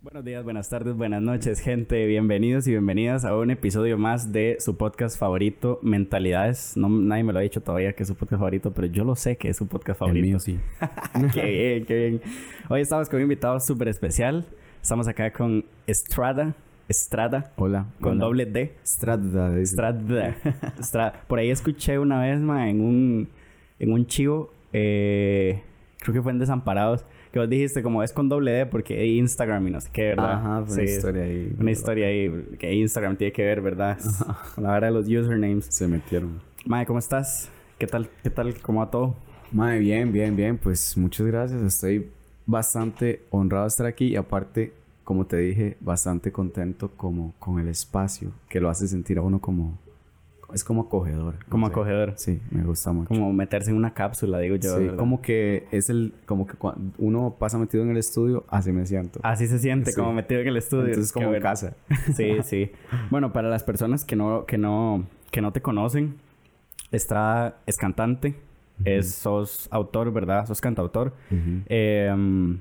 Buenos días, buenas tardes, buenas noches, gente. Bienvenidos y bienvenidas a un episodio más de su podcast favorito, Mentalidades. No, nadie me lo ha dicho todavía que es su podcast favorito, pero yo lo sé que es su podcast favorito. El mío sí. qué bien, qué bien. Hoy estamos con un invitado súper especial. Estamos acá con Estrada. Estrada. Hola. Con hola. doble D. Estrada. Estrada. Estrada. Por ahí escuché una vez, ma, en un, en un chivo, eh, creo que fue en Desamparados, que vos dijiste como es con doble D porque hay Instagram y no sé qué, ¿verdad? Ajá, fue una historia ahí. Una historia ahí que Instagram tiene que ver, ¿verdad? Con la hora de los usernames. Se metieron. Mae, ¿cómo estás? ¿Qué tal? ¿Qué tal? ¿Cómo va todo? Mae, bien, bien, bien. Pues muchas gracias. Estoy bastante honrado de estar aquí y aparte, como te dije, bastante contento como con el espacio que lo hace sentir a uno como... Es como acogedor. Como sé. acogedor. Sí, me gusta mucho. Como meterse en una cápsula, digo yo. sí, como que es el... Como que cuando uno pasa metido en el estudio, así me siento. Así se siente, Sí. como metido en el estudio. Entonces Qué como en bueno. casa. Sí, sí. Bueno, para las personas que no, que no, que no te conocen, Estrada es cantante, es, sos autor, ¿verdad? Sos cantautor. Ujú. Eh, mm,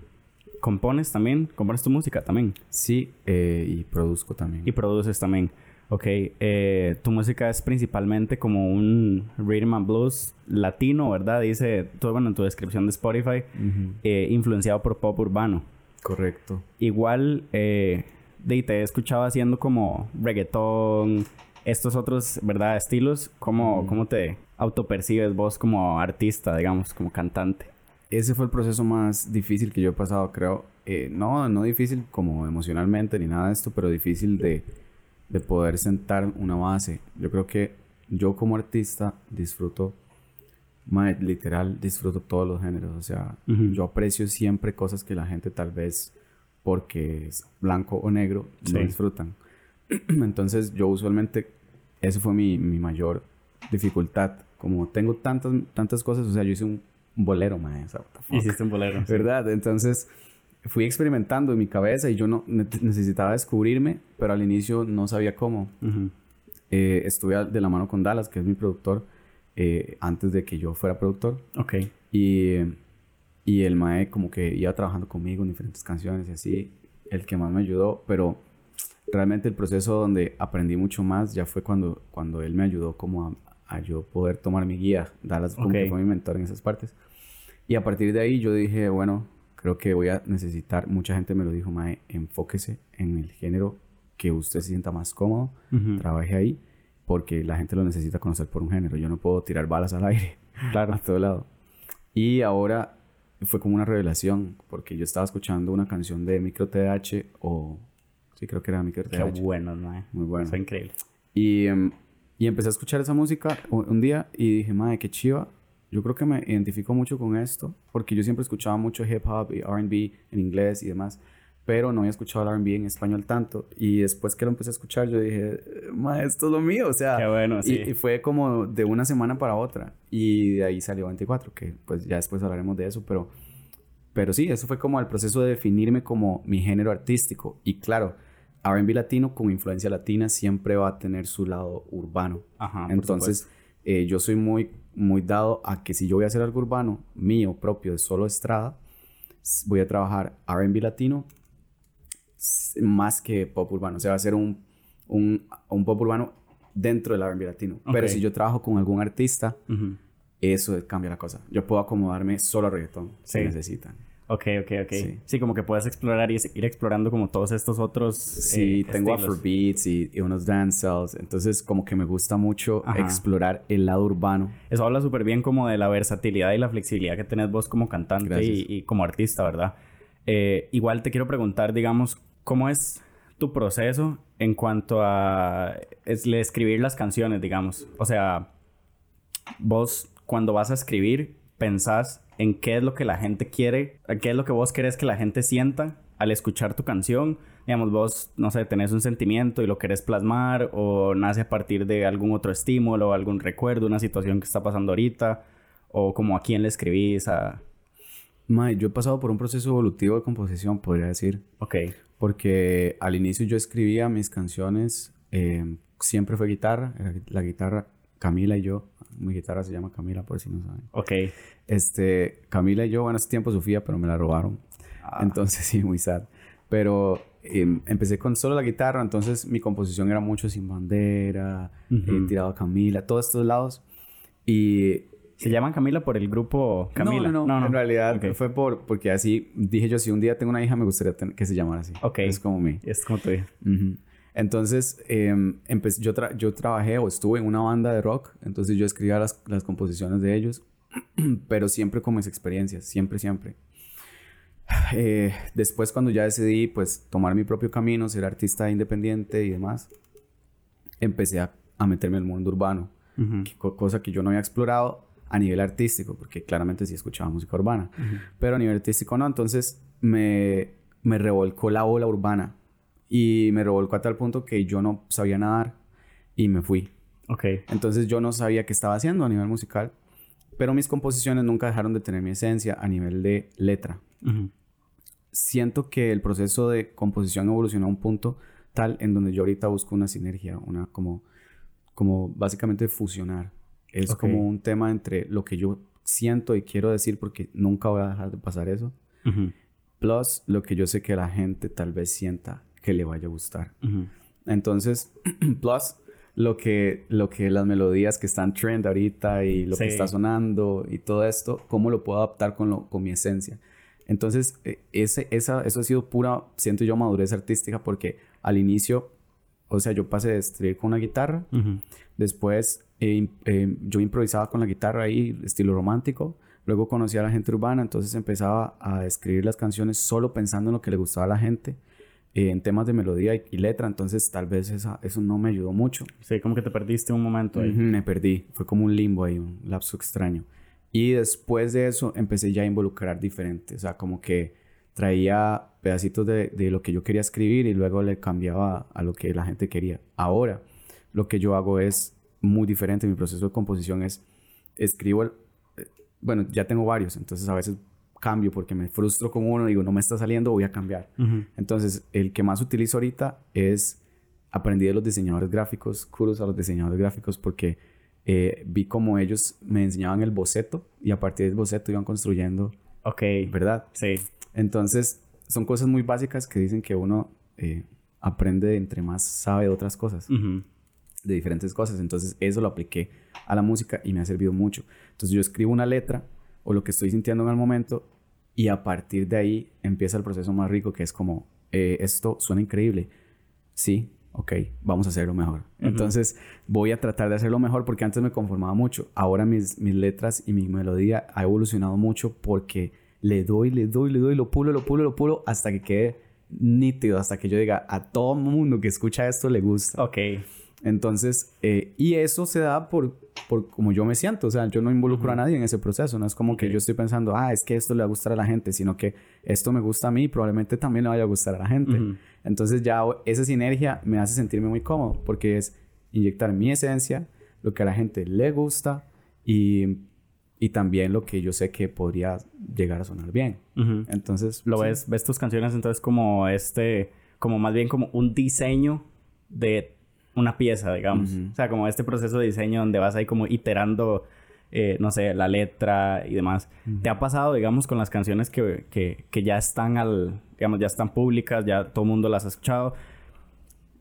compones también, compones tu música también. Sí, eh, y produzco también. Y produces también. Ok, eh, tu música es principalmente como un rhythm and blues latino, ¿verdad? Dice, tú, bueno, en tu descripción de Spotify, eh, influenciado por pop urbano. Correcto. Igual, eh, de, te he escuchado haciendo como reggaetón, estos otros, ¿verdad? Estilos. ¿Cómo, ¿Cómo te autopercibes vos como artista, digamos, como cantante? Ese fue el proceso más difícil que yo he pasado, creo. Eh, no, no difícil como emocionalmente ni nada de esto, pero difícil de, de poder sentar una base. Yo creo que yo como artista disfruto, literal, disfruto todos los géneros. O sea, yo aprecio siempre cosas que la gente tal vez porque es blanco o negro no disfrutan. Entonces yo usualmente, eso fue mi, mi mayor dificultad. Como tengo tantas, tantas cosas, o sea, yo hice un bolero, mae. Hiciste un bolero. ¿Verdad? Entonces fui experimentando en mi cabeza y yo no ne- necesitaba descubrirme, pero al inicio no sabía cómo. Eh, estuve de la mano con Dallas, que es mi productor, eh, antes de que yo fuera productor. Ok. Y, y el Mae como que iba trabajando conmigo en diferentes canciones y así, el que más me ayudó, pero realmente el proceso donde aprendí mucho más ya fue cuando, cuando él me ayudó como a, a yo poder tomar mi guía, Dallas como Ok. que fue mi mentor en esas partes. Y a partir de ahí yo dije, bueno, creo que voy a necesitar, mucha gente me lo dijo, Mae, enfóquese en el género que usted se sienta más cómodo, Ujú. trabaje ahí, porque la gente lo necesita conocer por un género, yo no puedo tirar balas al aire Claro. a todo lado. Y ahora fue como una revelación, porque yo estaba escuchando una canción de Micro TH o... Sí, creo que era Micro Qué TH. bueno, mae. Muy bueno. Fue increíble. Y, em, y empecé a escuchar esa música un, día y dije, madre, qué chiva. Yo creo que me identifico mucho con esto, porque yo siempre escuchaba mucho hip hop y RB en inglés y demás, pero no había escuchado el RB en español tanto. Y después que lo empecé a escuchar, yo dije, madre, esto es lo mío. O sea, Qué bueno, y- sí. y, fue como de una semana para otra. Y de ahí salió 24, que pues ya después hablaremos de eso, pero, pero sí, eso fue como el proceso de definirme como mi género artístico. Y claro, RB latino con influencia latina siempre va a tener su lado urbano. Ajá. Entonces, eh, yo soy muy, muy dado a que si yo voy a hacer algo urbano mío, propio, de solo estrada, voy a trabajar RB latino más que pop urbano. O sea, va a ser un, un, un pop urbano dentro del RB latino. Pero Ok. si yo trabajo con algún artista, eso cambia la cosa. Yo puedo acomodarme solo a reggaetón si Sí. necesitan. Ok, ok, ok. Sí. Sí. como que puedes explorar y ir explorando como todos estos otros. Sí, eh, tengo afrobeats y, y unos dancehalls. Entonces, como que me gusta mucho Ajá. explorar el lado urbano. Eso habla súper bien como de la versatilidad y la flexibilidad que tenés vos como cantante y, y como artista, ¿verdad? Eh, igual te quiero preguntar, digamos, ¿cómo es tu proceso en cuanto a es, le- escribir las canciones, digamos? O sea, vos cuando vas a escribir, pensás en qué es lo que la gente quiere, qué es lo que vos querés que la gente sienta al escuchar tu canción. Digamos, vos, no sé, tenés un sentimiento y lo querés plasmar o nace a partir de algún otro estímulo, algún recuerdo, una situación que está pasando ahorita o como a quién le escribís a... Mae, yo he pasado por un proceso evolutivo de composición, podría decir. Ok, Porque al inicio yo escribía mis canciones, eh, siempre fue guitarra, la guitarra Camila y yo, mi guitarra se llama Camila por si no saben. Ok. Este, Camila y yo, bueno, hace tiempo Sofía, pero me la robaron. Ah. Entonces sí, muy sad. Pero em, empecé con solo la guitarra, entonces mi composición era mucho sin bandera, Ujú. eh, tirado a Camila, todos estos lados. Y ¿Se llaman Camila por el grupo Camila? No, no, no. En realidad Ok. fue por, porque así dije yo, si un día tengo una hija, me gustaría que se llamara así. Ok. Es como mi. Es como tu hija. Ujú. Entonces, empe- yo, tra- yo trabajé o estuve en una banda de rock, entonces yo escribía las, las composiciones de ellos, pero siempre con mis experiencias, siempre, siempre. Eh, después, cuando ya decidí, pues, tomar mi propio camino, ser artista independiente y demás, empecé a, a meterme en el mundo urbano, Ujú. que- co- cosa que yo no había explorado a nivel artístico, porque claramente sí escuchaba música urbana, pero a nivel artístico no. Entonces me, me revolcó la ola urbana y me revolcó a tal punto que yo no sabía nadar y me fui. Ok. Entonces yo no sabía qué estaba haciendo a nivel musical, pero mis composiciones nunca dejaron de tener mi esencia a nivel de letra. Ujú. Siento que el proceso de composición evolucionó a un punto tal en donde yo ahorita busco una sinergia, una como, como básicamente fusionar. Es Ok. como un tema entre lo que yo siento y quiero decir porque nunca voy a dejar de pasar eso, Ujú. plus lo que yo sé que la gente tal vez sienta que le vaya a gustar. Entonces, plus lo que, lo que las melodías que están trend ahorita y lo que está sonando y todo esto, cómo lo puedo adaptar con, lo, con mi esencia. Entonces, eh, ese, esa, eso ha sido pura, siento yo, madurez artística porque al inicio, o sea, yo pasé de escribir con una guitarra, después eh, eh, yo improvisaba con la guitarra ahí, estilo romántico, luego conocí a la gente urbana, entonces empezaba a escribir las canciones solo pensando en lo que le gustaba a la gente, eh, en temas de melodía y, y letra, entonces tal vez esa, eso no me ayudó mucho. Sí, como que te perdiste un momento ahí. Ujú, me perdí, fue como un limbo ahí, un lapso extraño. Y después de eso empecé ya a involucrar diferente, o sea, como que traía pedacitos de, de lo que yo quería escribir y luego le cambiaba a lo que la gente quería. Ahora, lo que yo hago es muy diferente, mi proceso de composición es, escribo, el- eh, bueno, ya tengo varios, entonces a veces cambio porque me frustro con uno, digo, no me está saliendo, voy a cambiar. Ujú. Entonces, el que más utilizo ahorita es aprendí de los diseñadores gráficos, kudos a los diseñadores gráficos porque eh, vi como ellos me enseñaban el boceto y a partir del boceto iban construyendo, Ok. ¿verdad? Sí. Entonces, son cosas muy básicas que dicen que uno eh, aprende entre más sabe de otras cosas, Ujú. de diferentes cosas. Entonces, eso lo apliqué a la música y me ha servido mucho. Entonces, yo escribo una letra o lo que estoy sintiendo en el momento y a partir de ahí empieza el proceso más rico que es como, eh, esto suena increíble. Sí, ok, vamos a hacerlo mejor. Entonces voy a tratar de hacerlo mejor porque antes me conformaba mucho. Ahora mis, mis letras y mi melodía ha evolucionado mucho porque le doy, le doy, le doy, lo pulo, lo pulo, lo pulo hasta que quede nítido, hasta que yo diga a todo mundo que escucha esto le gusta. Ok. Entonces, eh, y eso se da por, por como yo me siento. O sea, yo no involucro a nadie en ese proceso. No es como que yo estoy pensando, ah, es que esto le va a gustar a la gente, sino que esto me gusta a mí y probablemente también le vaya a gustar a la gente. Entonces, ya esa sinergia me hace sentirme muy cómodo porque es inyectar mi esencia, lo que a la gente le gusta y, y también lo que yo sé que podría llegar a sonar bien. Entonces, Lo sí. ves, ves tus canciones entonces como este, como más bien como un diseño de una pieza, digamos. Ujú. O sea, como este proceso de diseño donde vas ahí como iterando, eh, no sé, la letra y demás. ¿Te ha pasado, digamos, con las canciones que, que, que ya están al, digamos, ya están públicas, ya todo el mundo las ha escuchado,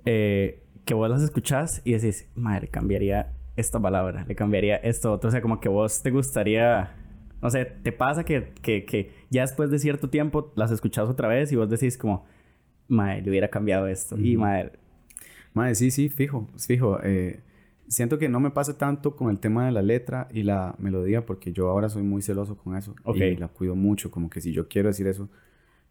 eh, que vos las escuchás y decís, madre, cambiaría esta palabra, le cambiaría esto otro, o sea, como que vos te gustaría... No sé, ¿te pasa que, que, que ya después de cierto tiempo las escuchás otra vez y vos decís como, madre, le hubiera cambiado esto? Y madre, Madre, sí, sí, fijo, fijo. Eh, siento que no me pasa tanto con el tema de la letra y la melodía porque yo ahora soy muy celoso con eso. Ok. Y la cuido mucho, como que si yo quiero decir eso,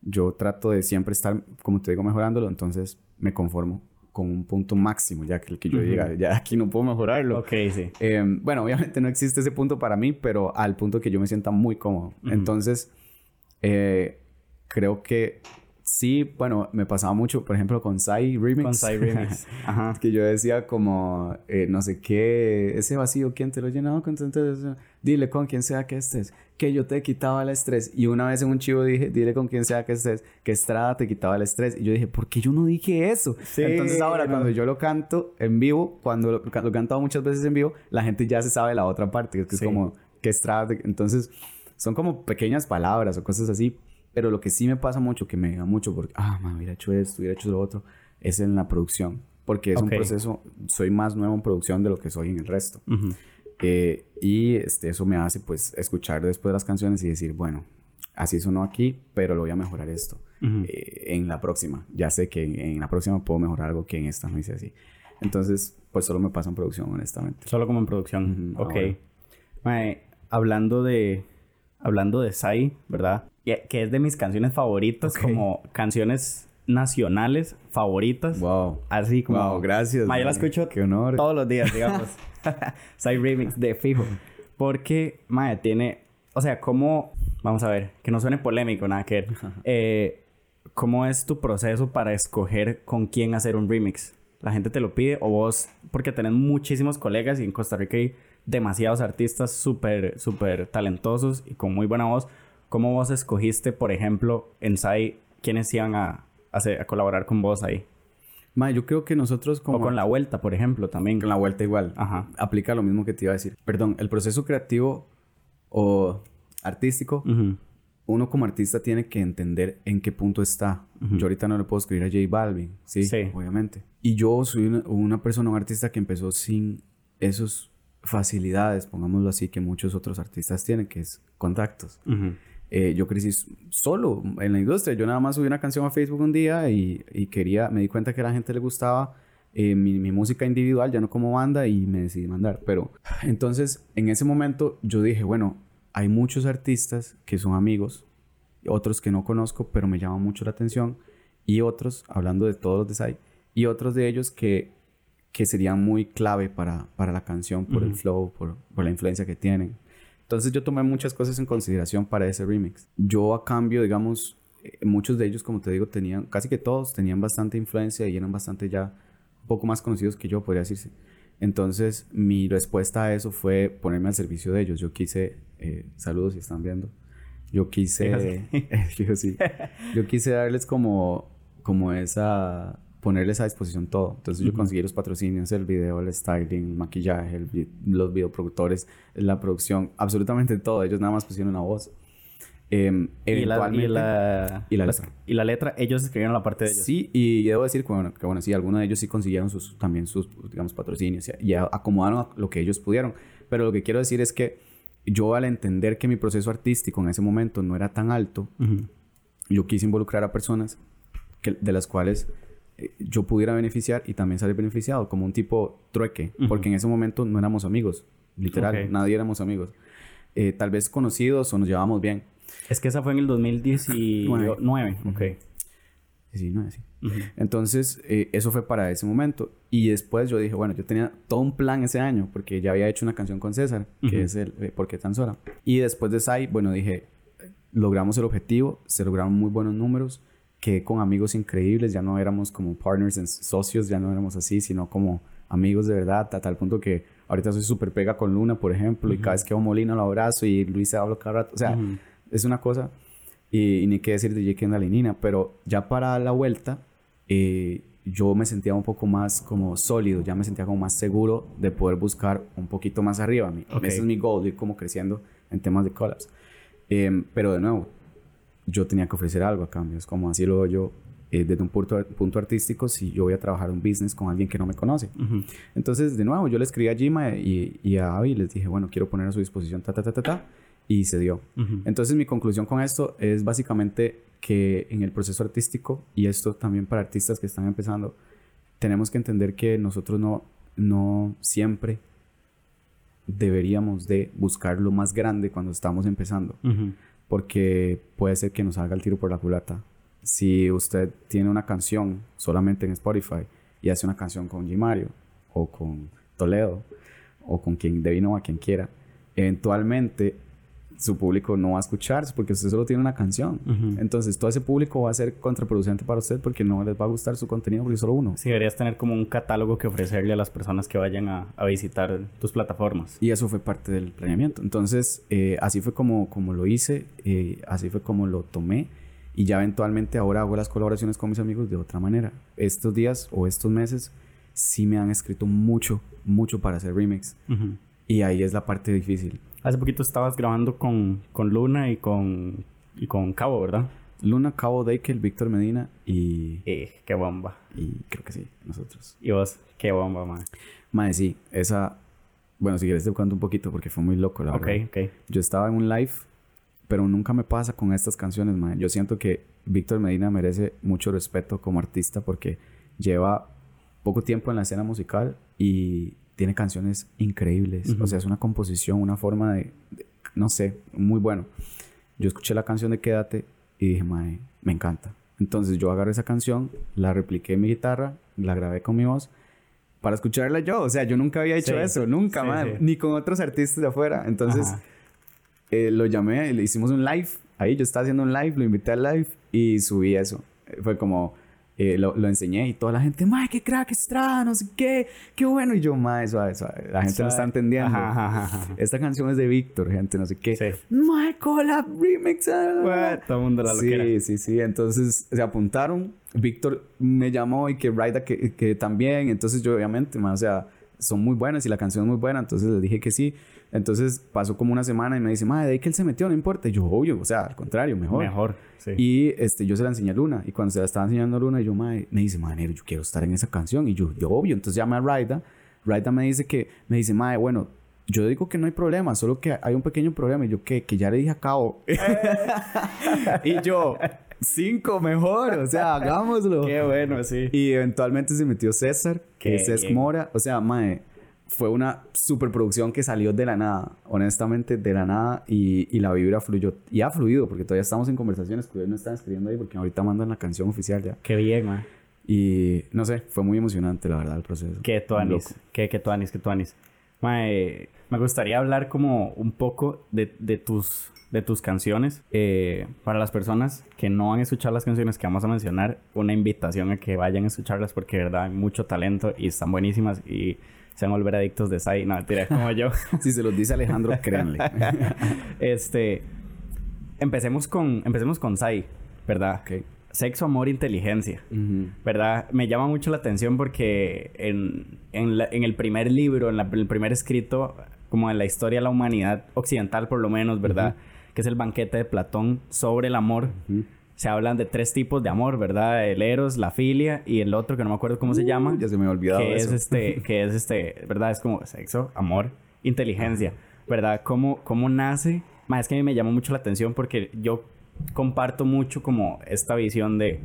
yo trato de siempre estar, como te digo, mejorándolo, entonces me conformo con un punto máximo, ya que el que yo Ujú. diga, ya aquí no puedo mejorarlo. ok, sí. Eh, bueno, obviamente no existe ese punto para mí, pero al punto que yo me sienta muy cómodo. Ujú. Entonces, eh, creo que Sí, bueno, me pasaba mucho, por ejemplo, con Sai Remix. Con Sai Remix. Ajá. que yo decía como, eh, no sé qué, ese vacío, ¿quién te lo ha llenado con tanto? Dile con quien sea que estés, que yo te quitaba el estrés. Y una vez en un chivo dije, dile con quien sea que estés, que Estrada te quitaba el estrés. Y yo dije, ¿por qué yo no dije eso? Sí, Entonces ahora cuando yo lo canto en vivo, cuando lo, lo he cantado muchas veces en vivo, la gente ya se sabe la otra parte, que es Sí. como, que Estrada... te- Entonces son como pequeñas palabras o cosas así. Pero lo que sí me pasa mucho, que me da mucho, porque, ah, man, hubiera hecho esto, hubiera hecho lo otro, es en la producción. Porque es un proceso, soy más nuevo en producción de lo que soy en el resto. Eh, y este, eso me hace, pues, escuchar después las canciones y decir, bueno, así sonó aquí, pero lo voy a mejorar esto. Eh, en la próxima. Ya sé que en, en la próxima puedo mejorar algo que en esta no hice así. Entonces, pues solo me pasa en producción, honestamente. Solo como en producción. Ujú, ok. Mae, hablando de. Hablando de Sai, ¿verdad? Que que es de mis canciones favoritas, Ok. como canciones nacionales favoritas. Wow. Así como. Wow, gracias. Ma, yo la escucho Qué honor. todos los días, digamos. Sai Remix de fijo. Porque, mae, tiene. O sea, ¿cómo. Vamos a ver, que no suene polémico, nada que ver. Eh, ¿Cómo es tu proceso para escoger con quién hacer un remix? ¿La gente te lo pide o vos, porque tenés muchísimos colegas y en Costa Rica hay demasiados artistas súper, súper talentosos y con muy buena voz? ¿Cómo vos escogiste, por ejemplo, en Sai, quiénes iban a, colaborar con vos ahí? Ma, yo creo que nosotros como... O con La Vuelta, por ejemplo, también. Con la vuelta igual. Ajá. Aplica lo mismo que te iba a decir. Perdón, el proceso creativo o artístico, Ujú. uno como artista tiene que entender en qué punto está. Yo ahorita no le puedo escribir a J Balvin, ¿sí? Sí. Obviamente. Y yo soy una, una persona, un artista que empezó sin esas facilidades, pongámoslo así, que muchos otros artistas tienen, que es contactos. Ujú. Eh, yo crecí solo en la industria. Yo nada más subí una canción a Facebook un día y, y quería, me di cuenta que a la gente le gustaba eh, mi, mi música individual, ya no como banda, y me decidí mandar. Pero entonces, en ese momento, yo dije, bueno, hay muchos artistas que son amigos, otros que no conozco, pero me llaman mucho la atención, y otros, hablando de todos los de Sai, y otros de ellos que, que serían muy clave para, para la canción por el flow, por, por la influencia que tienen. Entonces yo tomé muchas cosas en consideración para ese remix. Yo a cambio, digamos, eh, muchos de ellos, como te digo, tenían, casi que todos tenían bastante influencia y eran bastante ya un poco más conocidos que yo, podría decirse. Entonces mi respuesta a eso fue ponerme al servicio de ellos. Yo quise, eh, saludos si están viendo, yo quise, fijo, sí. yo quise darles como, como esa, ponerles a disposición todo. Entonces yo Ujú. conseguí los patrocinios, el video, el styling, el maquillaje, el los videoproductores, la producción, absolutamente todo. Ellos nada más pusieron la voz. Em, Y la, y la, y la letra. y la letra, ellos escribieron la parte de ellos. Sí, y debo decir que bueno, que bueno, sí, algunos de ellos sí consiguieron sus, también sus, digamos, patrocinios y, acomodaron a lo que ellos pudieron. Pero lo que quiero decir es que yo al entender que mi proceso artístico en ese momento no era tan alto, Ujú. yo quise involucrar a personas que, de las cuales eh, yo pudiera beneficiar y también salir beneficiado, como un tipo trueque, porque en ese momento no éramos amigos, literal, nadie éramos amigos. Eh, tal vez conocidos o nos llevábamos bien. Es que esa fue en el 2019. Nueve. Ok. Sí, no, sí. Ujú. Entonces, eh, eso fue para ese momento. Y después yo dije, bueno, yo tenía todo un plan ese año, porque ya había hecho una canción con César, que es el eh, ¿Por qué tan sola? Y después de Sai, bueno, dije, logramos el objetivo, se lograron muy buenos números, que con amigos increíbles, ya no éramos como partners and socios, ya no éramos así, sino como amigos de verdad, a tal punto que ahorita soy súper pega con Luna, por ejemplo, y cada vez que veo Molina lo abrazo y Luis se habla cada rato, o sea, Ujú. es una cosa. Y, y ni qué decir de J. Kendall y Nina. Pero ya para la vuelta, eh, yo me sentía un poco más como sólido. Ya me sentía como más seguro de poder buscar un poquito más arriba. Mi- Ok. Ese es mi goal, ir como creciendo en temas de collabs. Em, pero de nuevo, yo tenía que ofrecer algo a cambio. Es como así lo veo yo. eh, desde un punto, punto artístico, si yo voy a trabajar un business con alguien que no me conoce. Entonces, de nuevo, yo le escribí a Jima y, y a Avi y les dije, bueno, quiero poner a su disposición, ta, ta, ta, ta, ta, y se dio. Entonces, mi conclusión con esto es básicamente que en el proceso artístico, y esto también para artistas que están empezando, tenemos que entender que nosotros no, no siempre deberíamos de buscar lo más grande cuando estamos empezando, Ujú. Porque puede ser que nos haga el tiro por la culata. Si usted tiene una canción solamente en Spotify y hace una canción con G. Mario o con Toledo o con quien devino a quien quiera, eventualmente su público no va a escuchar porque usted solo tiene una canción. Entonces, todo ese público va a ser contraproducente para usted porque no les va a gustar su contenido porque solo uno. Sí, deberías tener como un catálogo que ofrecerle a las personas que vayan a, a visitar tus plataformas. Y eso fue parte del planeamiento. Entonces, eh, así fue como, como lo hice, eh, así fue como lo tomé. Y ya eventualmente ahora hago las colaboraciones con mis amigos de otra manera. Estos días o estos meses sí me han escrito mucho, mucho para hacer remix. Y ahí es la parte difícil. Hace poquito estabas grabando con, con Luna y con, y con Cabo, ¿verdad? Luna, Cabo Deikel, Víctor Medina y... Eh, qué bomba. Y creo que sí, nosotros. ¿Y vos? Qué bomba, madre. Madre, sí. Esa... Bueno, si quieres te cuento un poquito porque fue muy loco, la verdad. Ok, ok. Yo estaba en un live, pero nunca me pasa con estas canciones, madre. Yo siento que Víctor Medina merece mucho respeto como artista porque lleva poco tiempo en la escena musical y tiene canciones increíbles. O sea, es una composición, una forma de, no sé, muy bueno. Yo escuché la canción de Quédate y dije, mae, me encanta. Entonces yo agarré esa canción, la repliqué en mi guitarra, la grabé con mi voz para escucharla yo. O sea, yo nunca había hecho eso, nunca, ni con otros artistas de afuera. Entonces eh, lo llamé, le hicimos un live. Ahí yo estaba haciendo un live, lo invité al live y subí eso. Fue como, eh, lo, lo, enseñé y toda la gente, ¡Mae, qué crack Estrada! No sé qué, qué bueno. Y yo, ¡Mae, suave, suave! La gente no está entendiendo. Esta canción es de Víctor, gente, no sé qué. Sí. ¡Mae, collab remix! Ah". todo el mundo la Sí, sí, sí. Entonces se apuntaron. Víctor me llamó y que Raida que, que también. Entonces yo, obviamente, o sea, son muy buenas y la canción es muy buena. Entonces le dije que sí. Entonces pasó como una semana y me dice, madre, de ahí que él se metió, no importa. Y yo, obvio, o sea, al contrario, mejor. Mejor, sí. Y este, yo se la enseñé a Luna. Y cuando se la estaba enseñando a Luna, yo, madre, me dice, madre, yo quiero estar en esa canción. Y yo, yo, obvio. Entonces llamé a Raida. Raida me dice que, me dice, madre, bueno, yo digo que no hay problema, solo que hay un pequeño problema. Y yo, que, que ya le dije a Cabo. y yo, cinco mejor, o sea, hagámoslo. Qué bueno, sí. Y eventualmente se metió César, que es Mora. O sea, mae, fue una superproducción que salió de la nada, honestamente, de la nada, y, y, la vibra fluyó, y ha fluido, porque todavía estamos en conversaciones, que no están escribiendo ahí, porque ahorita mandan la canción oficial ya. Qué bien, man. Y, no sé, fue muy emocionante, la verdad, el proceso. Qué tuanis, qué, qué tuanis, qué tuanis. me gustaría hablar como un poco de, de tus, de tus canciones. Eh, para las personas que no han escuchado las canciones que vamos a mencionar, una invitación a que vayan a escucharlas, porque de verdad hay mucho talento y están buenísimas y se van a volver adictos de Sai. No, mentira, como yo. si se los dice Alejandro, créanle. este, empecemos con, empecemos con Sai, ¿verdad? Okay. Sexo, amor, inteligencia, ¿verdad? Me llama mucho la atención porque en, en, el primer libro, en, el primer escrito, como en la historia de la humanidad occidental por lo menos, ¿verdad? Que es el banquete de Platón sobre el amor se hablan de tres tipos de amor, ¿verdad? El eros, la filia y el otro que no me acuerdo cómo se llama. Ya se me ha olvidado que eso. es este, que es este, ¿verdad? Es como sexo, amor, inteligencia, ¿verdad? ¿Cómo, cómo nace? Más es que a mí me llamó mucho la atención porque yo comparto mucho como esta visión de,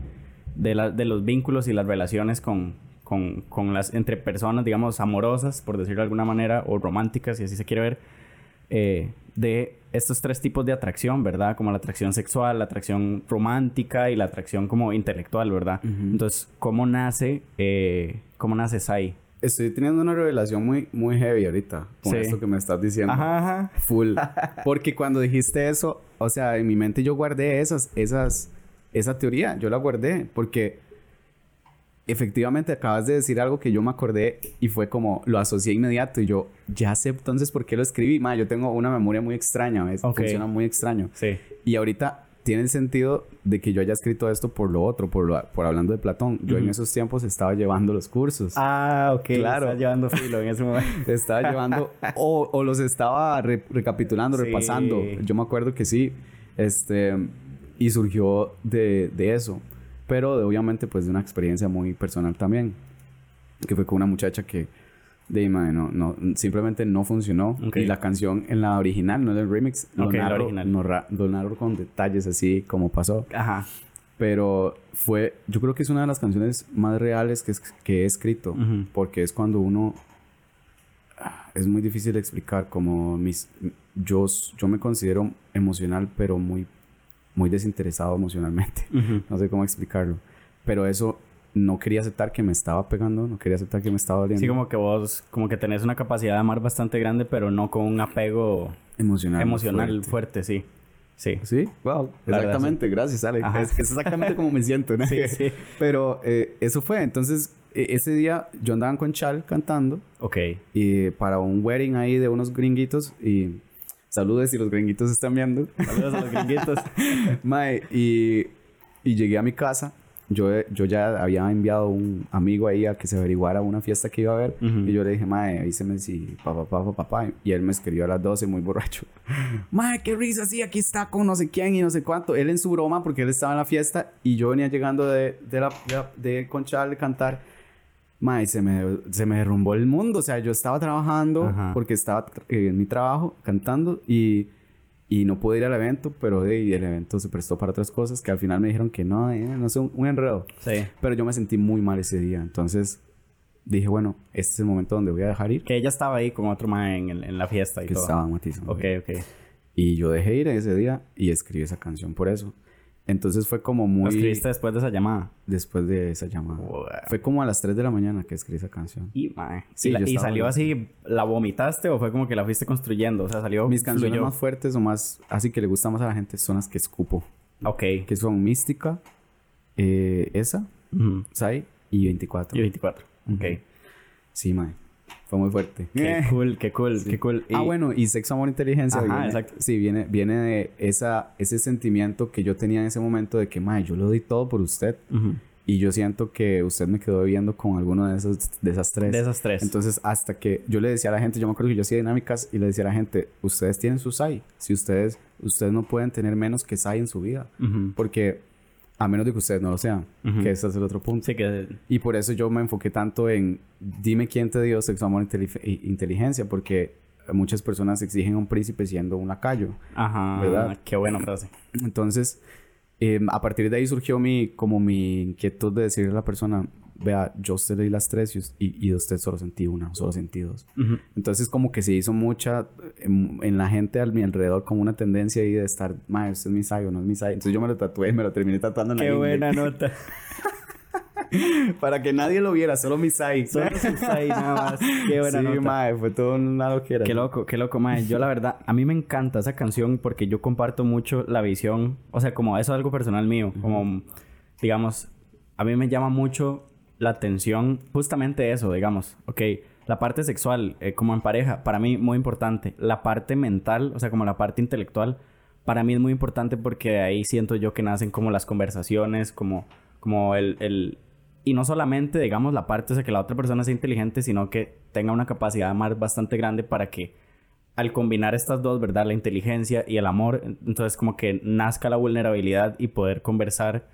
de, la, de los vínculos y las relaciones con, con, con, las entre personas, digamos, amorosas, por decirlo de alguna manera, o románticas, si así se quiere ver, eh, de estos tres tipos de atracción, ¿verdad? Como la atracción sexual, la atracción romántica y la atracción como intelectual, ¿verdad? Entonces, ¿cómo nace, eh, cómo nace Sai? Estoy teniendo una revelación muy, muy heavy ahorita con esto que me estás diciendo. Ajá, ajá. Full. Porque cuando dijiste eso, o sea, en mi mente yo guardé esas, esas, esa teoría, yo la guardé porque efectivamente acabas de decir algo que yo me acordé y fue como lo asocié inmediato y yo ya sé entonces por qué lo escribí. Ma, yo tengo una memoria muy extraña, ¿ves? Funciona muy extraño. Sí. Y ahorita tiene el sentido de que yo haya escrito esto por lo otro, por, lo, por hablando de Platón. Yo en esos tiempos estaba llevando los cursos. Ah, ok. Claro. Estaba llevando filo en ese momento. estaba llevando, o, o, los estaba recapitulando, repasando. Yo me acuerdo que sí. Este, y surgió de, de eso pero obviamente pues de una experiencia muy personal también, que fue con una muchacha que de no, no, simplemente no funcionó y la canción en la original, no en el remix, okay, lo, original. No, con detalles así como pasó. Ajá. Pero fue, yo creo que es una de las canciones más reales que, que he escrito, porque es cuando uno es muy difícil de explicar como mis yo yo me considero emocional pero muy muy desinteresado emocionalmente. No sé cómo explicarlo. Pero eso no quería aceptar que me estaba pegando, no quería aceptar que me estaba doliendo. Sí, como que vos, como que tenés una capacidad de amar bastante grande, pero no con un apego emocional. Emocional fuerte, sí. Sí. Sí, wow. Exactamente, gracias, Alex. Es, exactamente como me siento, ¿no? Sí, sí. Pero eh, eso fue. Entonces, e, ese día yo andaba con Chal cantando. Ok. Y para un wedding ahí de unos gringuitos. Y saludos si los gringuitos están viendo. Saludos a los gringuitos. Mae, y, y llegué a mi casa yo, yo ya había enviado un amigo ahí a que se averiguara una fiesta que iba a haber. Y yo le dije, mae, avíseme si papá, papá, papá. Y él me escribió a las 12 muy borracho. mae, qué risa, sí, aquí está con no sé quién y no sé cuánto. Él en su broma porque él estaba en la fiesta y yo venía llegando de, de, la, de, Conchal de cantar. Mae, se me, se me derrumbó el mundo. O sea, yo estaba trabajando porque estaba en mi trabajo cantando y y no pude ir al evento, pero el evento se prestó para otras cosas que al final me dijeron que no, eh, no sé, un, enredo. Sí. Pero yo me sentí muy mal ese día. Entonces dije, bueno, este es el momento donde voy a dejar ir. Que ella estaba ahí con otro man en, en la fiesta y que todo. estaba Matisse. Ok, ok. Y yo dejé ir ese día y escribí esa canción por eso. Entonces fue como muy... ¿Lo escribiste después de esa llamada? Después de esa llamada. Fue como a las 3 de la mañana que escribí esa canción. Y, Sí, ¿Y, salió así, la vomitaste o fue como que la fuiste construyendo? O sea, salió... Mis canciones más fuertes o más... Así que le gustan más a la gente son las que escupo. Ok. Que son Mística, eh, esa, Sai y 24. Y 24. Ok. Sí, mae. Fue muy fuerte. Qué cool, qué cool, qué cool. Ah, bueno, y sexo, amor, inteligencia. Ajá, exacto. Sí, viene, viene de esa, ese sentimiento que yo tenía en ese momento de que, madre, yo lo di todo por usted. Y yo siento que usted me quedó viendo con alguno de esos, de esas tres. De esas tres. Entonces, hasta que yo le decía a la gente, yo me acuerdo que yo hacía dinámicas y le decía a la gente, ustedes tienen su SAI. Si ustedes, ustedes no pueden tener menos que SAI en su vida. Porque a menos de que ustedes no lo sean, que ese es el otro punto. Sí, que... Y por eso yo me enfoqué tanto en dime quién te dio sexo, amor e inteligencia, porque muchas personas exigen a un príncipe siendo un lacayo. Ajá, ¿verdad? Qué buena frase. Entonces, em, a partir de ahí surgió mi, como mi inquietud de decirle a la persona, vea, yo usted leí las tres y, y, de usted solo sentí una, solo sentí dos. Entonces como que se hizo mucha en, la gente a mi alrededor como una tendencia ahí de estar, madre, usted es mi o no es mi Entonces yo me lo tatué y me lo terminé tatuando en Qué buena nota. Para que nadie lo viera, solo mi sai. Solo su sai nada más. Qué buena sí, nota. fue todo una loquera. Qué loco, qué loco, mae. Yo la verdad, a mí me encanta esa canción porque yo comparto mucho la visión, o sea, como eso es algo personal mío, como digamos, a mí me llama mucho la atención, justamente eso, digamos, ok, la parte sexual, eh, como en pareja, para mí muy importante. La parte mental, o sea, como la parte intelectual, para mí es muy importante porque ahí siento yo que nacen como las conversaciones, como, como el, el... Y no solamente, digamos, la parte, o sea, que la otra persona sea inteligente, sino que tenga una capacidad más bastante grande para que al combinar estas dos, ¿verdad? La inteligencia y el amor, entonces como que nazca la vulnerabilidad y poder conversar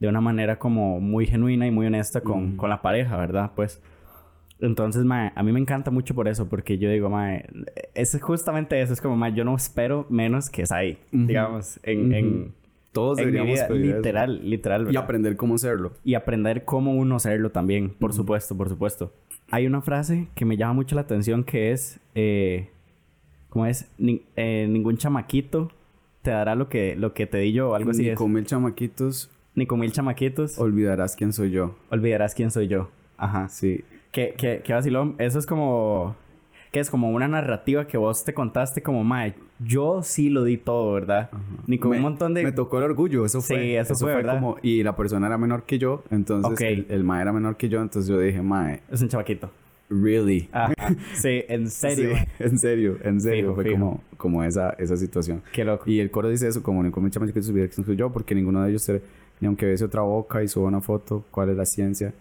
de una manera como muy genuina y muy honesta con, con la pareja, ¿verdad? Pues entonces, mae, a mí me encanta mucho por eso, porque yo digo, mae, es justamente eso, es como, mae, yo no espero menos que es ahí, digamos, en, en todos deberíamos literal, literal, Y aprender cómo serlo. Y aprender cómo uno serlo también, por supuesto, por supuesto. Hay una frase que me llama mucho la atención que es, eh, ¿cómo es? Eh, ningún chamaquito te dará lo que, lo que te di yo, o algo así. Ni con mil chamaquitos ni con mil chamaquitos. Olvidarás quién soy yo. Olvidarás quién soy yo. Ajá. Sí. ¿Qué, qué, qué vacilón? Eso es como... Que es como una narrativa que vos te contaste como, mae, yo sí lo di todo, ¿verdad? Ni con un montón de... Me tocó el orgullo, eso fue. Sí, eso, fue, ¿verdad? Como, y la persona era menor que yo, entonces el, el mae era menor que yo, entonces yo dije, mae... Es un chavaquito. Really. Sí, en serio. en serio, en serio. fue como, como esa, esa situación. Qué loco. Y el coro dice eso, como ni con mi chamaquito subiera quién soy yo, porque ninguno de ellos... Se ni aunque ves otra boca y suba una foto, ¿cuál es la ciencia?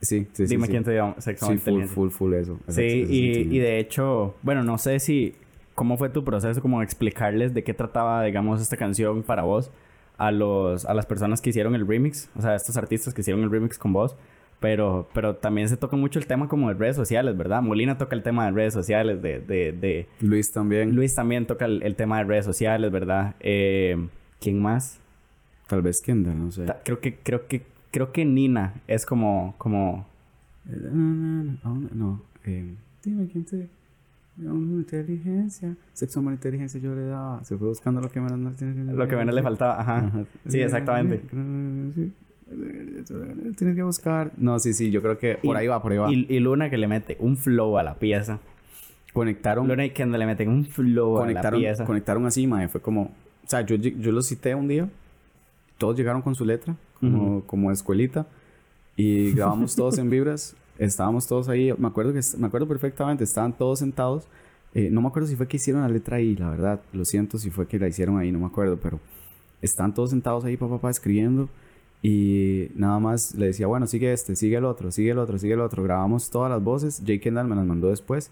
Sí, sí, Dime sí. quién te dio sexo sí, full, full, full eso. Sí, y, y, de hecho, bueno, no sé si... ¿Cómo fue tu proceso? Como explicarles de qué trataba, digamos, esta canción para vos a, los, a las personas que hicieron el remix. O sea, a estos artistas que hicieron el remix con vos. Pero, pero también se toca mucho el tema como de redes sociales, ¿verdad? Molina toca el tema de redes sociales, de... de, de... Luis también. Luis también toca el, el tema de redes sociales, ¿verdad? Eh, ¿Quién más? Tal vez Kendall, no sé. Creo que, creo que, creo que Nina es como, como. No, eh, dime quién te. Inteligencia, sexo amor, inteligencia yo le daba. Se fue buscando lo que menos Lo que menos le faltaba, ajá. Sí, exactamente. tienes que buscar. No, sí, sí, yo creo que por ahí va, por ahí va. Y, y, Luna que le mete un flow a la pieza. Conectaron. Luna y Kendall le meten un flow a la pieza. Conectaron así, mae. Fue como. O sea, yo, yo lo cité un día. Todos llegaron con su letra, como, como escuelita. Y grabamos todos en vibras. Estábamos todos ahí. Me acuerdo, que, me acuerdo perfectamente. Estaban todos sentados. Eh, no me acuerdo si fue que hicieron la letra ahí, la verdad. Lo siento si fue que la hicieron ahí, no me acuerdo. Pero están todos sentados ahí, papá, papá, escribiendo. Y nada más le decía, bueno, sigue este, sigue el otro, sigue el otro, sigue el otro. Grabamos todas las voces. Jake Kendall me las mandó después.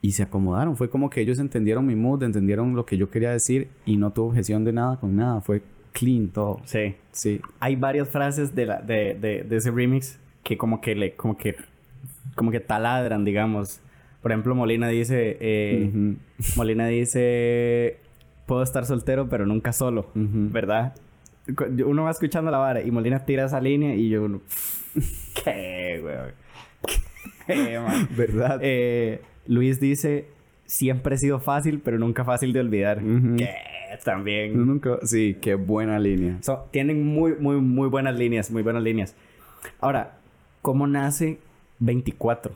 Y se acomodaron. Fue como que ellos entendieron mi mood, entendieron lo que yo quería decir y no tuvo objeción de nada con nada. Fue clean todo. Sí. Sí. Hay varias frases de, la, de, de, de ese remix que como que le, como que, como que taladran, digamos. Por ejemplo, Molina dice, eh, Molina dice, puedo estar soltero, pero nunca solo, ¿verdad? Uno va escuchando la vara y Molina tira esa línea y yo, ¿qué, güey? ¿Qué, man? ¿Verdad? Eh, Luis dice, siempre ha sido fácil, pero nunca fácil de olvidar. ¿Qué? También. Nunca, sí, qué buena línea. tienen muy, muy, muy buenas líneas, muy buenas líneas. Ahora, ¿cómo nace 24?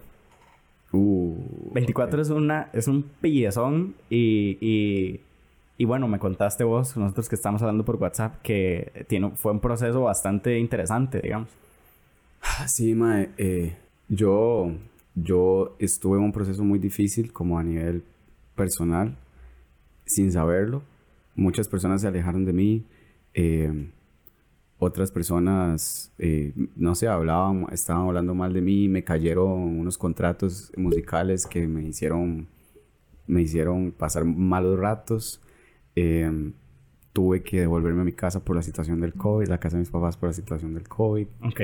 Uh, 24 es una, es un piezón y, y, y, bueno, me contaste vos, nosotros que estamos hablando por WhatsApp, que tiene, fue un proceso bastante interesante, digamos. Sí, mae, eh, yo, yo estuve en un proceso muy difícil como a nivel personal, sin saberlo. Muchas personas se alejaron de mí. Eh, otras personas, eh, no sé, hablaban, estaban hablando mal de mí, me cayeron unos contratos musicales que me hicieron, me hicieron pasar malos ratos. Em, tuve que devolverme a mi casa por la situación del COVID, la casa de mis papás por la situación del COVID. Ok.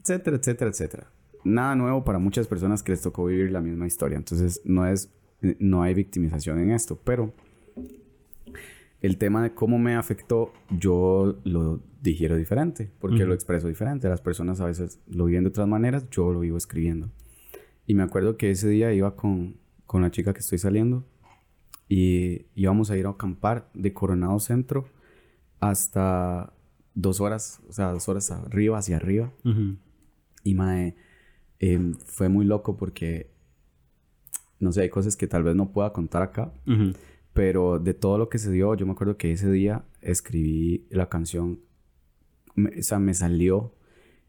Etcétera, etcétera, etcétera. Nada nuevo para muchas personas que les tocó vivir la misma historia. Entonces, no es, no hay victimización en esto, pero el tema de cómo me afectó, yo lo digiero diferente, porque lo expreso diferente. Las personas a veces lo viven de otras maneras, yo lo vivo escribiendo. Y me acuerdo que ese día iba con, con la chica que estoy saliendo y íbamos a ir a acampar de Coronado Centro hasta dos horas, o sea, dos horas arriba, hacia arriba. Y mae, em, fue muy loco porque, no sé, hay cosas que tal vez no pueda contar acá. Pero de todo lo que se dio, yo me acuerdo que ese día escribí la canción, o sea, me salió.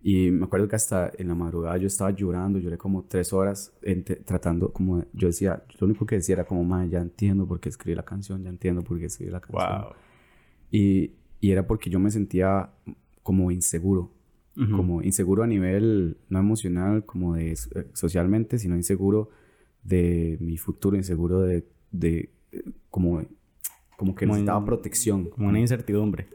Y me acuerdo que hasta en la madrugada yo estaba llorando, lloré como tres horas tratando, como yo decía, lo único que decía era como, madre, ya entiendo por qué escribí la canción, ya entiendo por qué escribí la canción. Wow. Y, y era porque yo me sentía como inseguro, como inseguro a nivel no emocional, como de eh, socialmente, sino inseguro de mi futuro, inseguro de, de como, como que necesitaba protección. Como una incertidumbre.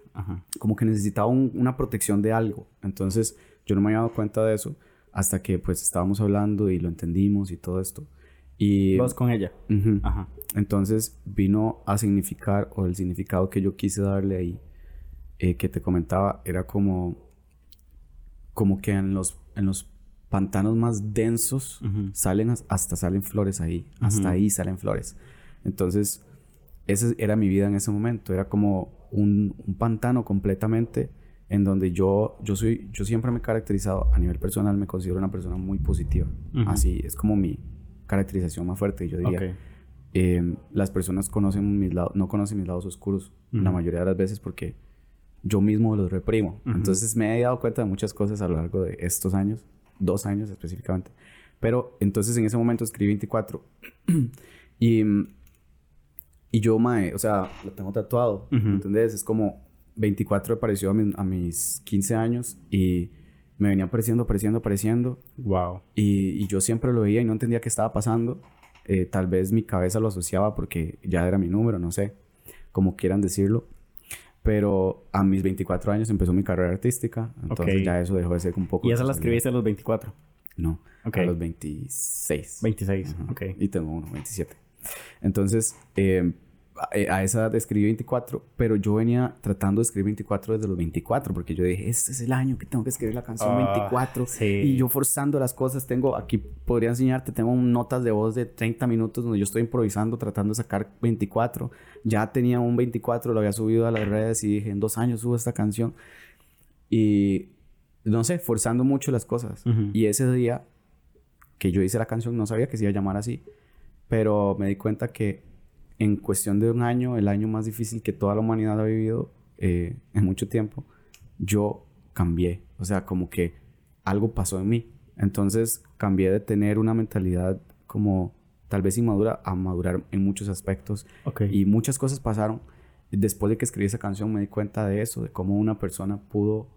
Como que necesitaba una protección de algo. Entonces yo no me había dado cuenta de eso hasta que pues estábamos hablando y lo entendimos y todo esto. Y... Vos con ella. Ajá. Entonces vino a significar, o el significado que yo quise darle ahí, eh, que te comentaba, era como, como que en los, en los pantanos más densos salen hasta salen flores ahí, hasta ahí salen flores. Entonces, esa era mi vida en ese momento. Era como un, pantano completamente en donde yo, yo, soy, yo siempre me he caracterizado, a nivel personal, me considero una persona muy positiva. Así, es como mi caracterización más fuerte. Yo diría, em, las personas conocen mis lados, no conocen mis lados oscuros la mayoría de las veces porque yo mismo los reprimo. Entonces me he dado cuenta de muchas cosas a lo largo de estos años, dos años específicamente. Pero entonces en ese momento escribí 24 y y yo, mae, o sea, lo tengo tatuado, ¿entendés? Es como 24 apareció a, mis 15 años y me venía apareciendo, apareciendo, apareciendo. Wow. Y, yo siempre lo veía y no entendía qué estaba pasando. Eh, tal vez mi cabeza lo asociaba porque ya era mi número, no sé, como quieran decirlo. Pero a mis 24 años empezó mi carrera artística, entonces ya eso dejó de ser un poco... ¿Y esa la escribiste a los 24? No, a los 26. 26, ok. Y tengo uno, 27. Entonces, eh, eh, a esa edad escribí 24, pero yo venía tratando de escribir 24 desde los 24, porque yo dije, este es el año que tengo que escribir la canción 24. Ah, y yo forzando las cosas, tengo, aquí podría enseñarte, tengo notas de voz de 30 minutos donde yo estoy improvisando, tratando de sacar 24. Ya tenía un 24, lo había subido a las redes y dije, en dos años subo esta canción. Y no sé, forzando mucho las cosas. Y ese día que yo hice la canción no sabía que se iba a llamar así, pero me di cuenta que en cuestión de un año, el año más difícil que toda la humanidad ha vivido eh, en mucho tiempo, yo cambié. O sea, como que algo pasó en mí. Entonces cambié de tener una mentalidad como tal vez inmadura a madurar en muchos aspectos. Y muchas cosas pasaron. Después de que escribí esa canción me di cuenta de eso, de cómo una persona pudo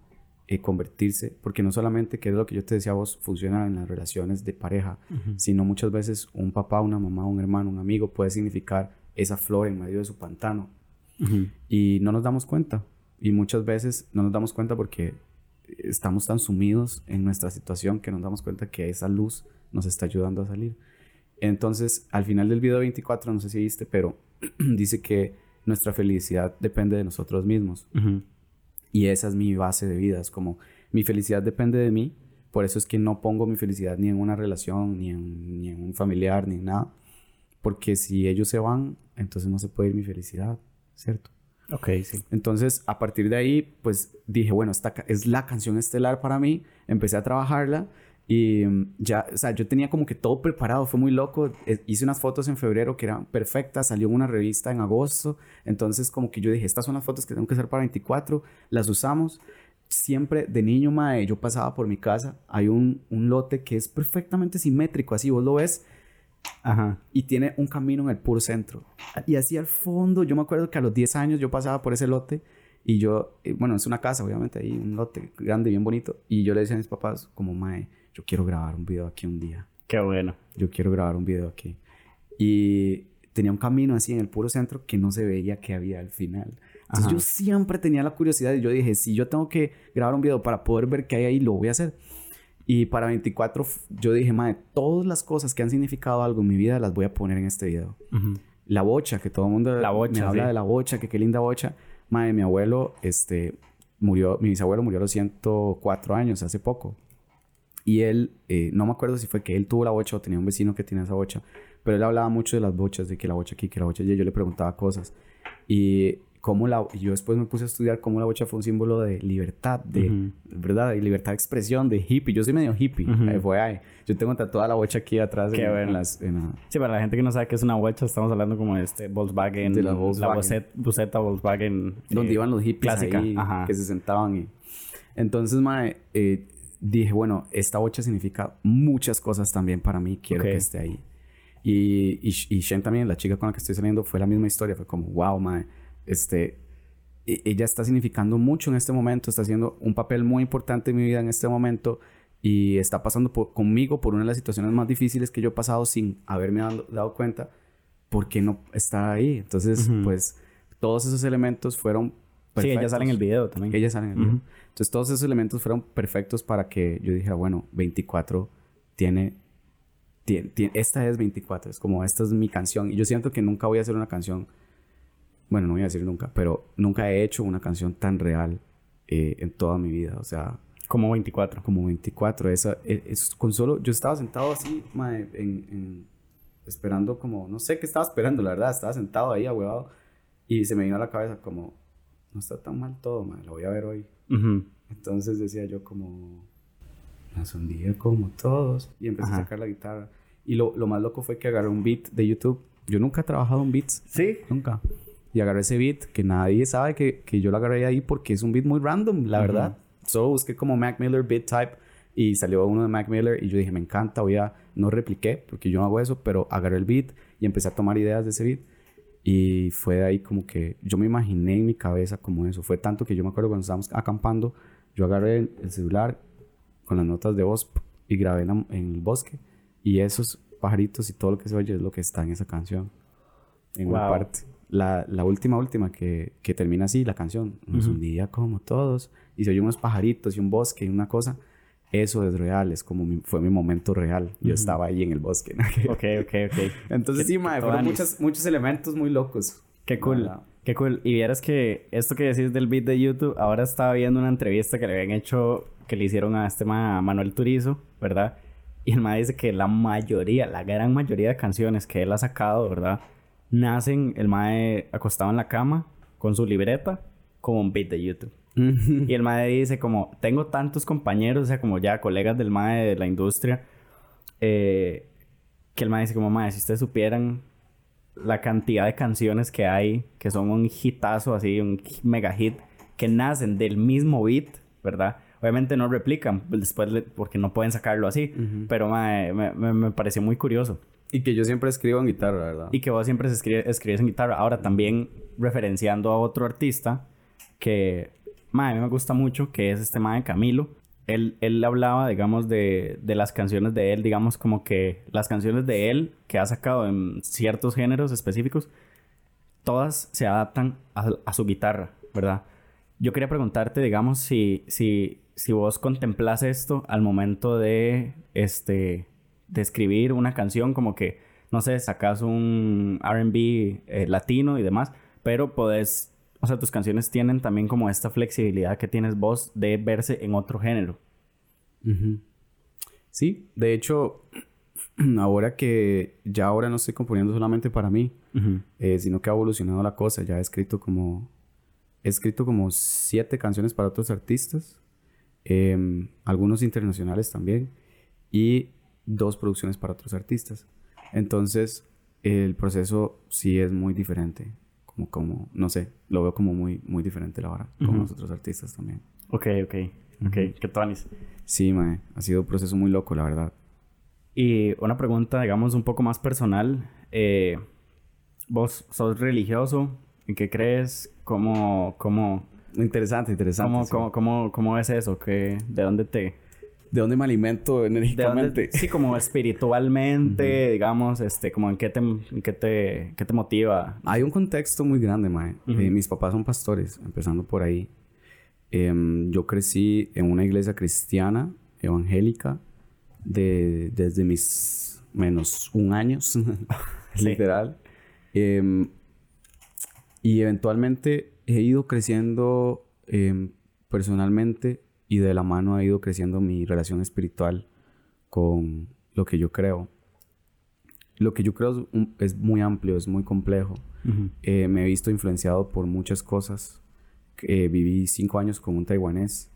eh, convertirse, porque no solamente, que es lo que yo te decía vos, funciona en las relaciones de pareja, sino muchas veces un papá, una mamá, un hermano, un amigo puede significar esa flor en medio de su pantano. Y no nos damos cuenta. Y muchas veces no nos damos cuenta porque estamos tan sumidos en nuestra situación que nos damos cuenta que esa luz nos está ayudando a salir. Entonces, al final del video 24, no sé si viste, pero dice que nuestra felicidad depende de nosotros mismos. Y esa es mi base de vida. Es como, mi felicidad depende de mí. Por eso es que no pongo mi felicidad ni en una relación, ni en, ni en un familiar, ni en nada. Porque si ellos se van, entonces no se puede ir mi felicidad, ¿cierto? Ok, sí. Entonces, a partir de ahí, pues dije, bueno, esta es la canción estelar para mí. Empecé a trabajarla y mm, ya, o sea, yo tenía como que todo preparado, fue muy loco. Eh, hice unas fotos en febrero que eran perfectas, salió una revista en agosto. Entonces, como que yo dije, estas son las fotos que tengo que hacer para 24, las usamos. Siempre de niño, mae, yo pasaba por mi casa, hay un, un lote que es perfectamente simétrico, así vos lo ves Ajá. Y tiene un camino en el puro centro. Y así al fondo, yo me acuerdo que a los 10 años yo pasaba por ese lote y yo, eh, bueno, es una casa, obviamente, ahí un lote grande, bien bonito. Y yo le decía a mis papás, como, mae, yo quiero grabar un video aquí un día. Qué bueno. Yo quiero grabar un video aquí. Y tenía un camino así en el puro centro que no se veía que había al final. Entonces yo siempre tenía la curiosidad y yo dije, si yo tengo que grabar un video para poder ver qué hay ahí, lo voy a hacer. Y para 24 yo dije, madre, todas las cosas que han significado algo en mi vida las voy a poner en este video. La bocha, que todo el mundo la bocha, me habla de la bocha, que qué linda bocha. Madre, mi abuelo, este, murió, mi bisabuelo murió a los 104 años, hace poco. Y él, eh, no me acuerdo si fue que él tuvo la bocha o tenía un vecino que tenía esa bocha, pero él hablaba mucho de las bochas, de que la bocha aquí, que la bocha allí. Yo le preguntaba cosas. Y cómo la, yo después me puse a estudiar cómo la bocha fue un símbolo de libertad, de, ¿verdad? De libertad de expresión, de hippie. Yo soy medio hippie, fue ahí. Yo tengo toda la bocha aquí atrás. Qué en, las, Sí, para la gente que no sabe qué es una bocha, estamos hablando como de este Volkswagen, de la, Volkswagen. la buceta, Volkswagen. Donde eh, iban los hippies clásica. Ahí, que se sentaban y... Entonces, mae, eh, dije, bueno, esta bocha significa muchas cosas también para mí, quiero que esté ahí. Y, y, y Shen también, la chica con la que estoy saliendo, fue la misma historia. Fue como, wow, mae este, e, ella está significando mucho en este momento, está haciendo un papel muy importante en mi vida en este momento y está pasando conmigo por una de las situaciones más difíciles que yo he pasado sin haberme dado, cuenta porque no está ahí. Entonces, pues todos esos elementos fueron perfectos. Sí, ella sale en el video también. Ella sale en el video. Entonces, todos esos elementos fueron perfectos para que yo dijera, bueno, 24 tiene, tiene, tiene, esta es 24, es como esta es mi canción y yo siento que nunca voy a hacer una canción bueno, no voy a decir nunca, pero nunca he hecho una canción tan real eh, en toda mi vida. O sea... Como 24. Como 24. Esa, e, es, con solo... Yo estaba sentado así, en, esperando como... No sé qué estaba esperando, la verdad. Estaba sentado ahí, ahuevado. Y se me vino a la cabeza como... No está tan mal todo, madre. Lo voy a ver hoy. Entonces decía yo como... Más un día como todos. Y empecé a sacar la guitarra. Y lo, lo más loco fue que agarré un beat de YouTube. Yo nunca he trabajado en beats. ¿Sí? Nunca y agarré ese beat que nadie sabe que, que yo lo agarré ahí porque es un beat muy random, la verdad. Solo busqué como Mac Miller beat type y salió uno de Mac Miller y yo dije, me encanta, voy a, no repliqué porque yo no hago eso, pero agarré el beat y empecé a tomar ideas de ese beat. Y fue de ahí como que yo me imaginé en mi cabeza como eso. Fue tanto que yo me acuerdo cuando estábamos acampando, yo agarré el celular con las notas de voz y grabé en, el bosque. Y esos pajaritos y todo lo que se oye es lo que está en esa canción. En una parte la, la última, última que, que, termina así, la canción, nos un día como todos, y se oye unos pajaritos y un bosque y una cosa, eso es real, es como fue mi momento real. Yo estaba ahí en el bosque. ok, ok, ok. Entonces sí, mae, fueron muchos, muchos elementos muy locos. Qué cool. Qué cool. Y vieras que esto que decís del beat de YouTube, ahora estaba viendo una entrevista que le habían hecho, que le hicieron a este ma, Manuel Turizo, ¿verdad? Y el ma dice que la mayoría, la gran mayoría de canciones que él ha sacado, ¿verdad? nacen el mae acostado en la cama con su libreta con un beat de YouTube. Y el mae dice como, tengo tantos compañeros, o sea, como ya colegas del mae de la industria, eh, que el mae dice como, mae, si ustedes supieran la cantidad de canciones que hay, que son un hitazo así, un mega hit, que nacen del mismo beat, ¿verdad? Obviamente no replican después porque no pueden sacarlo así, pero mae, me, me, pareció muy curioso. Y que yo siempre escribo en guitarra, ¿verdad? Y que vos siempre escribes en guitarra. Ahora también referenciando a otro artista que mae, a mí me gusta mucho, que es este mae Camilo. Él, él hablaba, digamos, de, de las canciones de él, digamos, como que las canciones de él que ha sacado en ciertos géneros específicos, todas se adaptan a, su guitarra, ¿verdad? Yo quería preguntarte, digamos, si, si, si vos contemplas esto al momento de, este, de escribir una canción, como que, no sé, sacas un RB eh, latino y demás, pero podés o sea, tus canciones tienen también como esta flexibilidad que tienes vos de verse en otro género. Sí, de hecho, ahora que ya ahora no estoy componiendo solamente para mí, eh, sino que ha evolucionado la cosa, ya he escrito como, he escrito como siete canciones para otros artistas, em, algunos internacionales también, y dos producciones para otros artistas. Entonces, el proceso sí es muy diferente como, no sé, lo veo como muy, muy diferente la hora con los otros artistas también. Ok, ok, ok, qué tonis. Sí, mae, ha sido un proceso muy loco, la verdad. Y una pregunta, digamos, un poco más personal. Eh, ¿Vos sos religioso? ¿En qué crees? ¿Cómo, cómo... Interesante, interesante. ¿Cómo, cómo, cómo, cómo es eso? ¿Qué, ¿De dónde te, de dónde me alimento enérgicamente. sí, como espiritualmente, digamos, este, como en qué te, qué te, qué te motiva. Hay un contexto muy grande, Mae. Eh, mis papás son pastores, empezando por ahí. Em, yo crecí en una iglesia cristiana, evangélica, de, desde mis menos un año, literal. Em, y eventualmente he ido creciendo em, personalmente y de la mano ha ido creciendo mi relación espiritual con lo que yo creo. Lo que yo creo es, muy amplio, es muy complejo. Eh, me he visto influenciado por muchas cosas. Eh, viví cinco años con un taiwanés.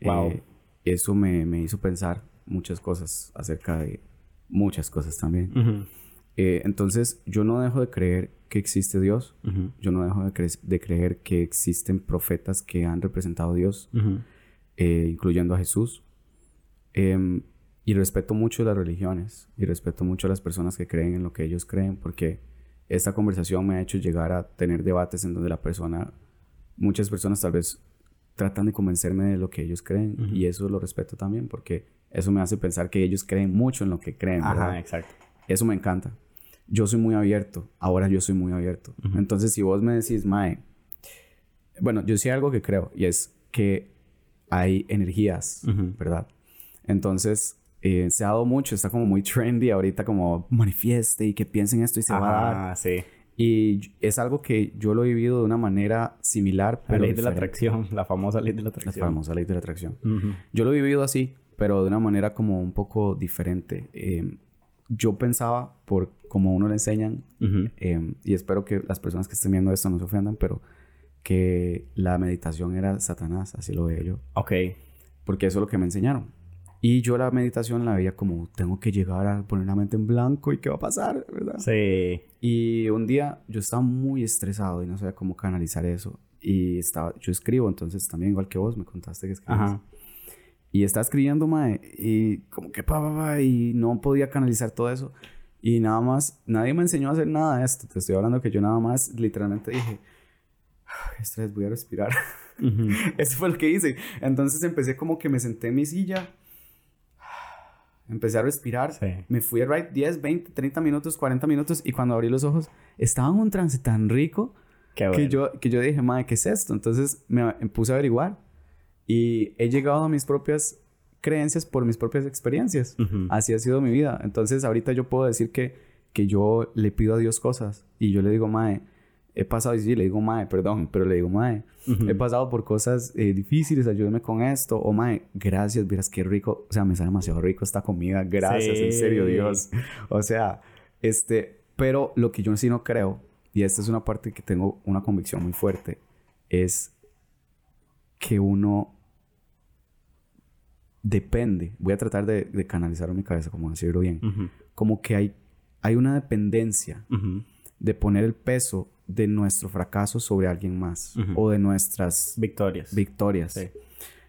Wow. Eh, eso me, me, hizo pensar muchas cosas acerca de muchas cosas también. entonces, yo no dejo de creer que existe Dios. Yo no dejo de, de, creer que existen profetas que han representado a Dios. Eh, incluyendo a Jesús. Em, y respeto mucho las religiones y respeto mucho a las personas que creen en lo que ellos creen, porque esta conversación me ha hecho llegar a tener debates en donde la persona, muchas personas tal vez tratan de convencerme de lo que ellos creen y eso lo respeto también porque eso me hace pensar que ellos creen mucho en lo que creen, Ajá, exacto. Eso me encanta. Yo soy muy abierto, ahora yo soy muy abierto. Entonces, si vos me decís, Mae, bueno, yo sí algo que creo y es que hay energías, ¿verdad? Entonces, eh, se ha dado mucho, está como muy trendy ahorita, como manifieste y que piensen esto y se va a dar. sí. Y es algo que yo lo he vivido de una manera similar. Pero la ley de la atracción, la famosa ley de la atracción. La famosa ley de la atracción. Yo lo he vivido así, pero de una manera como un poco diferente. Em, yo pensaba, por como uno le enseñan, em, y espero que las personas que estén viendo esto no se ofendan, pero que la meditación era Satanás, así lo veo yo. Ok. Porque eso es lo que me enseñaron. Y yo la meditación la veía como, tengo que llegar a poner la mente en blanco y qué va a pasar, ¿verdad? Sí. Y un día yo estaba muy estresado y no sabía cómo canalizar eso. Y estaba, yo escribo, entonces también igual que vos me contaste que escribes. Ajá. Y estaba escribiendo, mae, y como que pa, pa, pa, y no podía canalizar todo eso. Y nada más, nadie me enseñó a hacer nada de esto. Te estoy hablando que yo nada más literalmente dije, estrés, voy a respirar. Eso fue lo que hice. Entonces empecé como que me senté en mi silla, empecé a respirar, me fui a ride 10, 20, 30 minutos, 40 minutos y cuando abrí los ojos estaba en un trance tan rico que, yo, que yo dije, madre, ¿qué es esto? Entonces me puse a averiguar y he llegado a mis propias creencias por mis propias experiencias. Así ha sido mi vida. Entonces ahorita yo puedo decir que, que yo le pido a Dios cosas y yo le digo, madre, he pasado, y sí, le digo, mae, perdón, pero le digo, mae, he pasado por cosas eh, difíciles, ayúdame con esto, o mae, gracias, miras qué rico, o sea, me sale demasiado rico esta comida, gracias, en serio, Dios. O sea, este, pero lo que yo sí no creo, y esta es una parte que tengo una convicción muy fuerte, es que uno depende. Voy a tratar de, de canalizar en mi cabeza, como decirlo bien. Como que hay, hay una dependencia de poner el peso de nuestro fracaso sobre alguien más o de nuestras victorias. Victorias.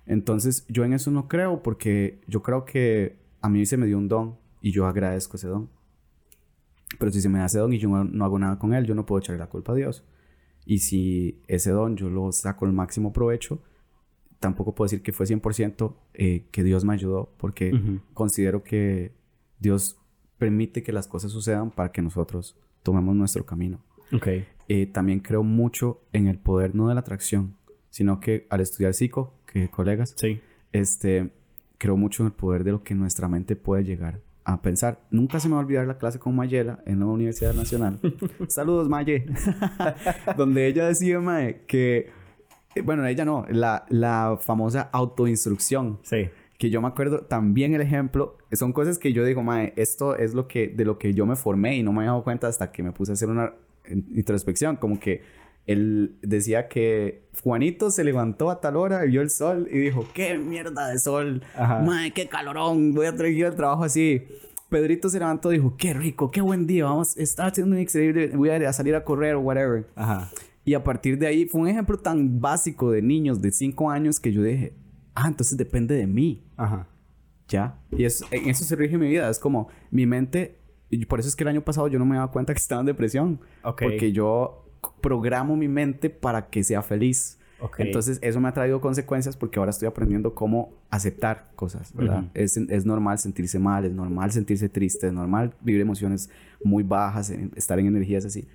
Entonces, yo en eso no creo porque yo creo que a mí se me dio un don y yo agradezco ese don. Pero si se me da ese don y yo no, hago nada con él, yo no puedo echarle la culpa a Dios. Y si ese don yo lo saco el máximo provecho, tampoco puedo decir que fue 100% eh, que Dios me ayudó, porque considero que Dios permite que las cosas sucedan para que nosotros tomemos nuestro camino. Okay. Eh, también creo mucho en el poder no de la atracción, sino que al estudiar psico, que colegas, sí. este, creo mucho en el poder de lo que nuestra mente puede llegar a pensar. Nunca se me va a olvidar la clase con Mayela en la Universidad Nacional. Saludos, Maye. Donde ella decía, Mae, que... Eh, bueno, ella no. La, la famosa autoinstrucción. Sí. Que yo me acuerdo también el ejemplo. Son cosas que yo digo, Mae, esto es lo que... De lo que yo me formé y no me había dado cuenta hasta que me puse a hacer una introspección. Como que él decía que Juanito se levantó a tal hora y vio el sol y dijo, qué mierda de sol, Madre, qué calorón, voy a traer el trabajo así. Pedrito se levantó y dijo, qué rico, qué buen día, vamos, está haciendo un increíble, voy a salir a correr o whatever. Ajá. Y a partir de ahí fue un ejemplo tan básico de niños de 5 años que yo dije, ah, entonces depende de mí. Ajá. Ya. Y eso, en eso se rige mi vida. Es como mi mente, y por eso es que el año pasado yo no me daba cuenta que estaba en depresión. Ok. Porque yo programo mi mente para que sea feliz. Entonces, eso me ha traído consecuencias porque ahora estoy aprendiendo cómo aceptar cosas, ¿verdad? es, es, normal sentirse mal, es normal sentirse triste, es normal vivir emociones muy bajas, estar en energías así.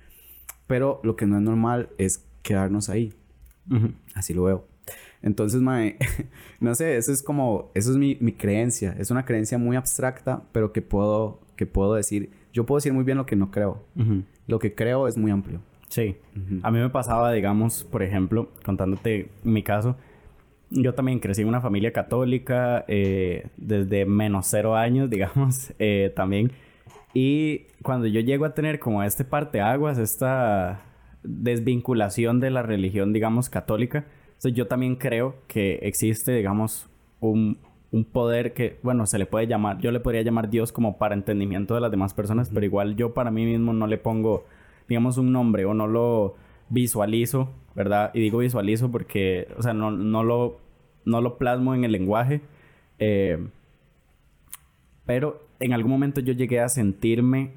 Pero lo que no es normal es quedarnos ahí. Así lo veo. Entonces, mae, no sé, eso es como, eso es mi, mi, creencia. Es una creencia muy abstracta, pero que puedo, que puedo decir, yo puedo decir muy bien lo que no creo. Lo que creo es muy amplio. Sí. A mí me pasaba, digamos, por ejemplo, contándote mi caso, yo también crecí en una familia católica eh, desde menos cero años, digamos, eh, también. Y cuando yo llego a tener como este parteaguas, esta desvinculación de la religión, digamos, católica, yo también creo que existe, digamos, un, un, poder que, bueno, se le puede llamar, yo le podría llamar Dios como para entendimiento de las demás personas, pero igual yo para mí mismo no le pongo digamos, un nombre o no lo visualizo, ¿verdad? Y digo visualizo porque, o sea, no, no, lo, no lo plasmo en el lenguaje. Eh, pero en algún momento yo llegué a sentirme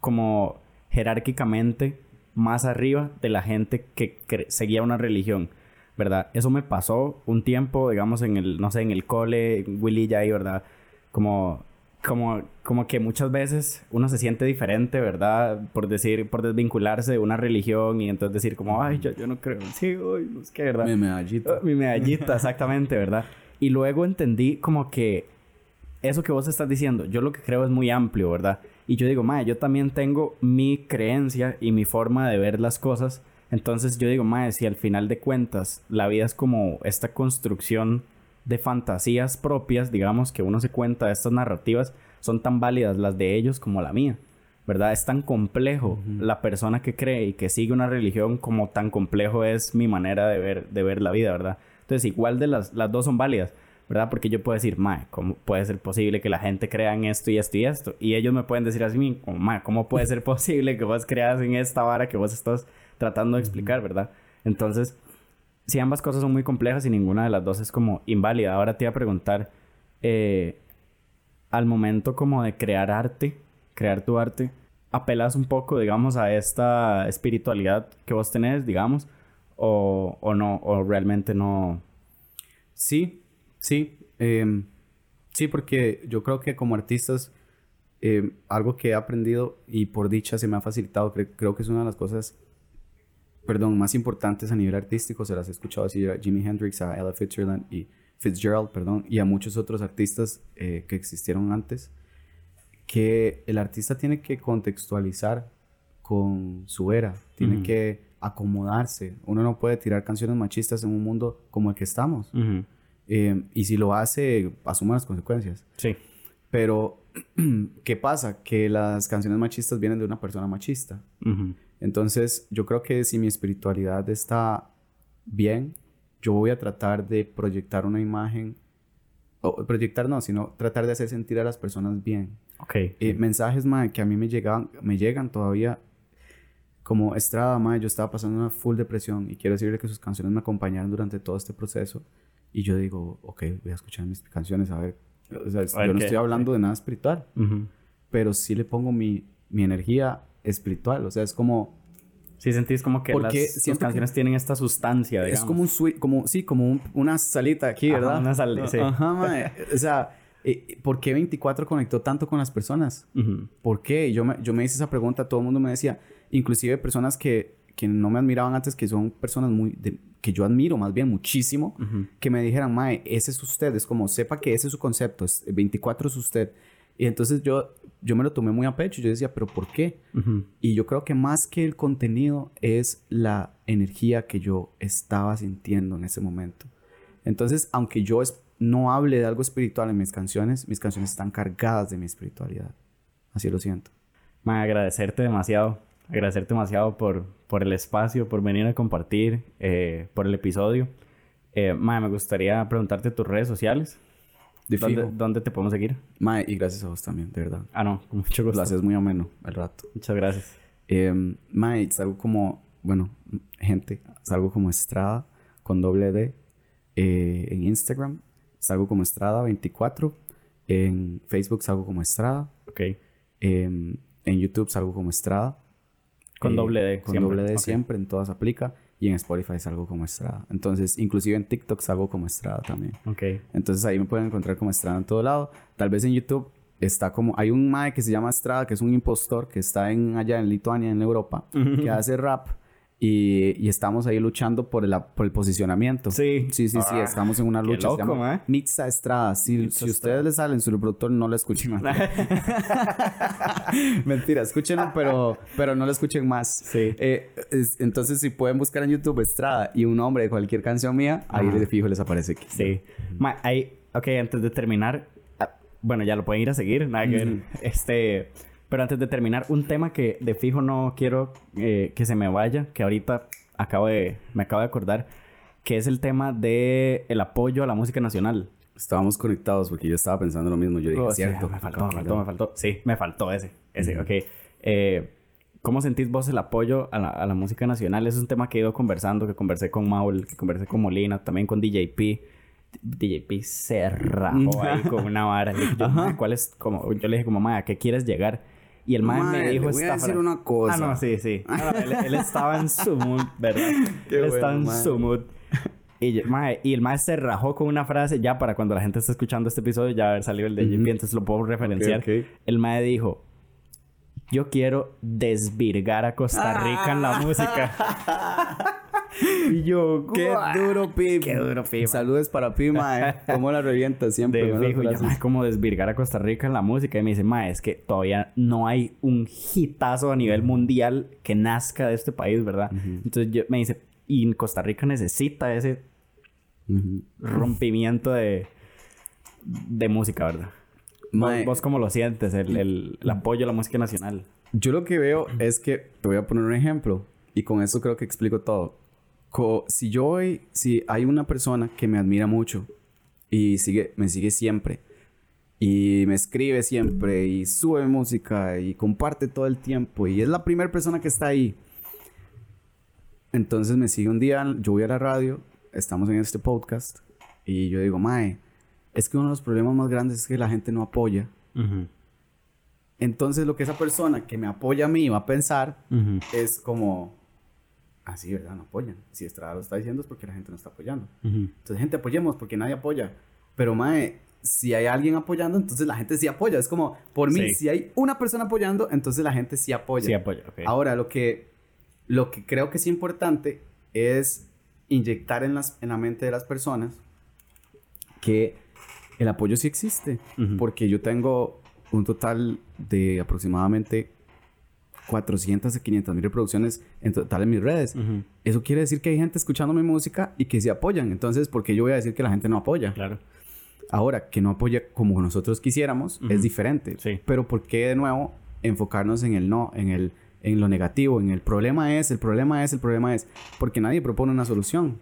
como jerárquicamente más arriba de la gente que seguía una religión, ¿verdad? Eso me pasó un tiempo, digamos, en el, no sé, en el cole, Willy ya ahí, ¿verdad? Como como, como que muchas veces uno se siente diferente, ¿verdad? Por decir, por desvincularse de una religión y entonces decir como, ay, yo, yo no creo, sí, uy, es que, ¿verdad? Mi medallita. mi medallita, exactamente, ¿verdad? Y luego entendí como que eso que vos estás diciendo, yo lo que creo es muy amplio, ¿verdad? Y yo digo, mae, yo también tengo mi creencia y mi forma de ver las cosas. Entonces yo digo, mae, si al final de cuentas la vida es como esta construcción de fantasías propias, digamos, que uno se cuenta de estas narrativas, son tan válidas las de ellos como la mía. ¿Verdad? Es tan complejo la persona que cree y que sigue una religión como tan complejo es mi manera de ver, de ver la vida, ¿verdad? Entonces, igual de las, las dos son válidas, ¿verdad? Porque yo puedo decir, mae, ¿cómo puede ser posible que la gente crea en esto y esto y esto? Y ellos me pueden decir así, como, mae, ¿cómo puede ser posible que vos creas en esta vara que vos estás tratando de explicar, ¿verdad? Entonces, si ambas cosas son muy complejas y ninguna de las dos es como inválida. Ahora te iba a preguntar, eh, al momento como de crear arte, crear tu arte, apelas un poco, digamos, a esta espiritualidad que vos tenés, digamos, o, o no, o realmente no. Sí, sí. Em, sí, porque yo creo que como artistas, em, algo que he aprendido y por dicha se me ha facilitado, creo que es una de las cosas perdón, más importantes a nivel artístico, se las he escuchado decir a Jimi Hendrix, a Ella Fitzgerald y Fitzgerald, perdón, y a muchos otros artistas eh, que existieron antes, que el artista tiene que contextualizar con su era, tiene que acomodarse. Uno no puede tirar canciones machistas en un mundo como el que estamos. Eh, y si lo hace, asuma las consecuencias. Sí. Pero, ¿qué pasa? Que las canciones machistas vienen de una persona machista. Entonces, yo creo que si mi espiritualidad está bien, yo voy a tratar de proyectar una imagen, o proyectar no, sino tratar de hacer sentir a las personas bien. Ok. Eh, mensajes, mae, que a mí me llegan, me llegan todavía como Estrada, mae, yo estaba pasando una full depresión y quiero decirle que sus canciones me acompañaron durante todo este proceso y yo digo, ok, voy a escuchar mis canciones a ver, o sea, A ver yo no qué- estoy hablando de nada espiritual, Ujú. pero sí le pongo mi, mi energía espiritual, o sea, es como, Sí sentís como que Porque las que- canciones tienen esta sustancia, digamos. es como un sweet, como, sí, como un- una salita aquí, Ajá, ¿verdad? una sal- sí. Ajá, mae. o sea, eh, ¿por qué 24 conectó tanto con las personas? Ujú. ¿Por qué? Yo me, yo me hice esa pregunta, todo el mundo me decía, inclusive personas que, que no me admiraban antes, que son personas muy, de- que yo admiro más bien muchísimo, que me dijeran, Mae, ese es usted, es como, sepa que ese es su concepto, es, 24 es usted. Y entonces yo, yo me lo tomé muy a pecho, yo decía, pero ¿por qué? Y yo creo que más que el contenido es la energía que yo estaba sintiendo en ese momento. Entonces, aunque yo es- no hable de algo espiritual en mis canciones, mis canciones están cargadas de mi espiritualidad. Así lo siento. Ma, agradecerte demasiado. Agradecerte demasiado por, por el espacio, por venir a compartir, eh, por el episodio. Eh, me gustaría preguntarte tus redes sociales. De ¿Dónde, dónde te podemos seguir? Mae, y gracias a vos también, de verdad. Ah, no, con mucho gusto. Lo haces muy ameno el rato. Muchas gracias. Eh, mae, salgo como, bueno, gente, salgo como Estrada con doble D eh, en Instagram. Salgo como Estrada24. En Facebook salgo como Estrada. Ok. em, en YouTube salgo como Estrada. Con Eh, doble D. Con siempre. doble D siempre, en todas aplica. Y en Spotify salgo como Estrada. Entonces, inclusive en TikTok salgo como Estrada también. Ok. Entonces ahí me pueden encontrar como Estrada en todo lado. Tal vez en YouTube está como... Hay un mae que se llama Estrada, que es un impostor, que está en, allá en Lituania, en Europa, que hace rap. Y, y estamos ahí luchando por el, por el posicionamiento. Sí. Sí, sí, sí. Ah, estamos en una qué lucha. loco, se llama mae. Mitza Estrada. Si, Mitza si ustedes le salen su reproductor, no lo escuchen más. Mentira, escúchenlo, pero, pero no lo escuchen más. Sí. Eh, es- entonces, si pueden buscar en YouTube Estrada y un nombre de cualquier canción mía, ahí de fijo les aparece aquí. Sí. Ma, ahí, ok, antes de terminar, ah, bueno, ya lo pueden ir a seguir, nada que. Este, pero antes de terminar, un tema que de fijo no quiero eh, que se me vaya, que ahorita acabo de, me acabo de acordar, que es el tema de el apoyo a la música nacional. Estábamos conectados porque yo estaba pensando lo mismo. Yo dije, Oh, sí, cierto. me faltó, me faltó, me faltó. Sí, me faltó ese, ese, ok. Eh, ¿Cómo sentís vos el apoyo a la, a la música nacional? Ese es un tema que he ido conversando, que conversé con Maul, que conversé con Molina, también con DJP. DJP se rajó ahí con una vara. Yo, "Mae, ¿cuál es? Como, yo le dije como, "Mae, ¿a qué quieres llegar? Y el Mae, me dijo le voy a esta decir frase. una cosa. Ah, no, sí, sí. No, no, él, él estaba en su mood, ¿verdad? Qué él estaba bueno, en mae. su mood. Y, yo- mae, y el mae se rajó con una frase, ya para cuando la gente esté escuchando este episodio, ya haber salido el de JP, entonces lo puedo referenciar. Ok, ok. El mae dijo, yo quiero desvirgar a Costa Rica en la música. y yo, Qué "Guau". duro, Pim. Qué duro, Pim. Saludos para Pim, mae. Cómo la revienta siempre. De fijo, lo y yo, "Mae, ¿cómo desvirgar a Costa Rica en la música? Y me dice, mae, es que todavía no hay un hitazo a nivel mundial que nazca de este país, ¿verdad? Entonces yo, me dice, y Costa Rica necesita ese rompimiento de, de música, ¿verdad? Mae. ¿Vos, vos cómo lo sientes, el, el- el apoyo a la música nacional? Yo lo que veo es que te voy a poner un ejemplo y con eso creo que explico todo. Co- si yo voy, si hay una persona que me admira mucho y sigue, me sigue siempre y me escribe siempre y sube música y comparte todo el tiempo y es la primera persona que está ahí. Entonces me sigue un día, yo voy a la radio, estamos en este podcast y yo digo, Mae, es que uno de los problemas más grandes es que la gente no apoya. Entonces lo que esa persona que me apoya a mí va a pensar es como, ah, sí, ¿verdad? No apoyan. Si Estrada lo está diciendo es porque la gente no está apoyando. Entonces, gente, apoyemos porque nadie apoya. Pero, mae, si hay alguien apoyando, entonces la gente sí apoya. Es como, por mí, Sí. si hay una persona apoyando, entonces la gente sí apoya. Sí, apoyo, ok. Ahora, lo que, lo que creo que es importante es inyectar en, las, en la mente de las personas que el apoyo sí existe. Porque yo tengo un total de aproximadamente 400 a 500 mil reproducciones en total en mis redes. Eso quiere decir que hay gente escuchando mi música y que sí apoyan. Entonces, ¿por qué yo voy a decir que la gente no apoya? Claro. Ahora, que no apoya como nosotros quisiéramos es diferente. Sí. Pero ¿por qué de nuevo enfocarnos en el no, en el en lo negativo, en el problema es, el problema es, el problema es? Porque nadie propone una solución.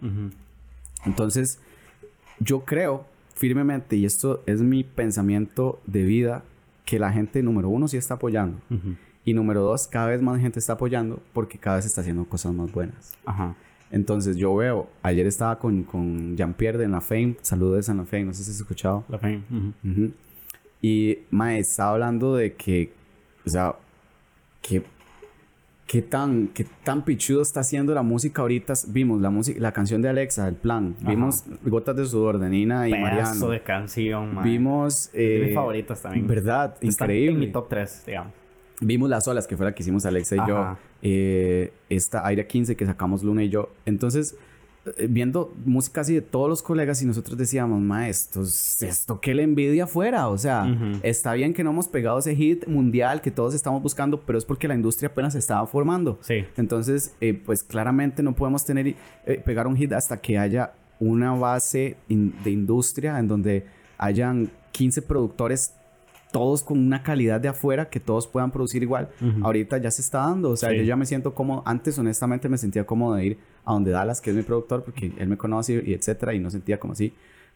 Entonces, yo creo firmemente, y esto es mi pensamiento de vida, que la gente, número uno, sí está apoyando. Y número dos, cada vez más gente está apoyando porque cada vez está haciendo cosas más buenas. Ajá. Entonces yo veo, ayer estaba con, con Jean-Pierre en la Fame, saludos en la Fame, no sé si has escuchado. La Fame. Ujú. Y Mae estaba hablando de que, o sea, que qué tan, qué tan pichudo está haciendo la música ahorita. Vimos la música, la canción de Alexa, el plan. Vimos Gotas de sudor de Nina y Pedazo Mariano. de canción, mae. Vimos. de eh, mis favoritas también. Verdad, Está increíble. en mi top 3, digamos. Vimos Las Olas, que fue la que hicimos Alexa y yo. Ajá. Eh, esta Aire 15 que sacamos Luna y yo. Entonces, eh, viendo música así de todos los colegas y nosotros decíamos, maestros, esto que le envidia afuera. O sea, Ujú. está bien que no hemos pegado ese hit mundial que todos estamos buscando, pero es porque la industria apenas se estaba formando. Sí. Entonces, eh, pues claramente no podemos tener eh, pegar un hit hasta que haya una base in- de industria en donde hayan 15 productores todos con una calidad de afuera que todos puedan producir igual. Ujú. Ahorita ya se está dando, o sea, Sí. yo ya me siento cómodo. Antes, honestamente, me sentía cómodo de ir a donde Dallas, que es mi productor, porque él me conoce y etcétera, y no sentía como así.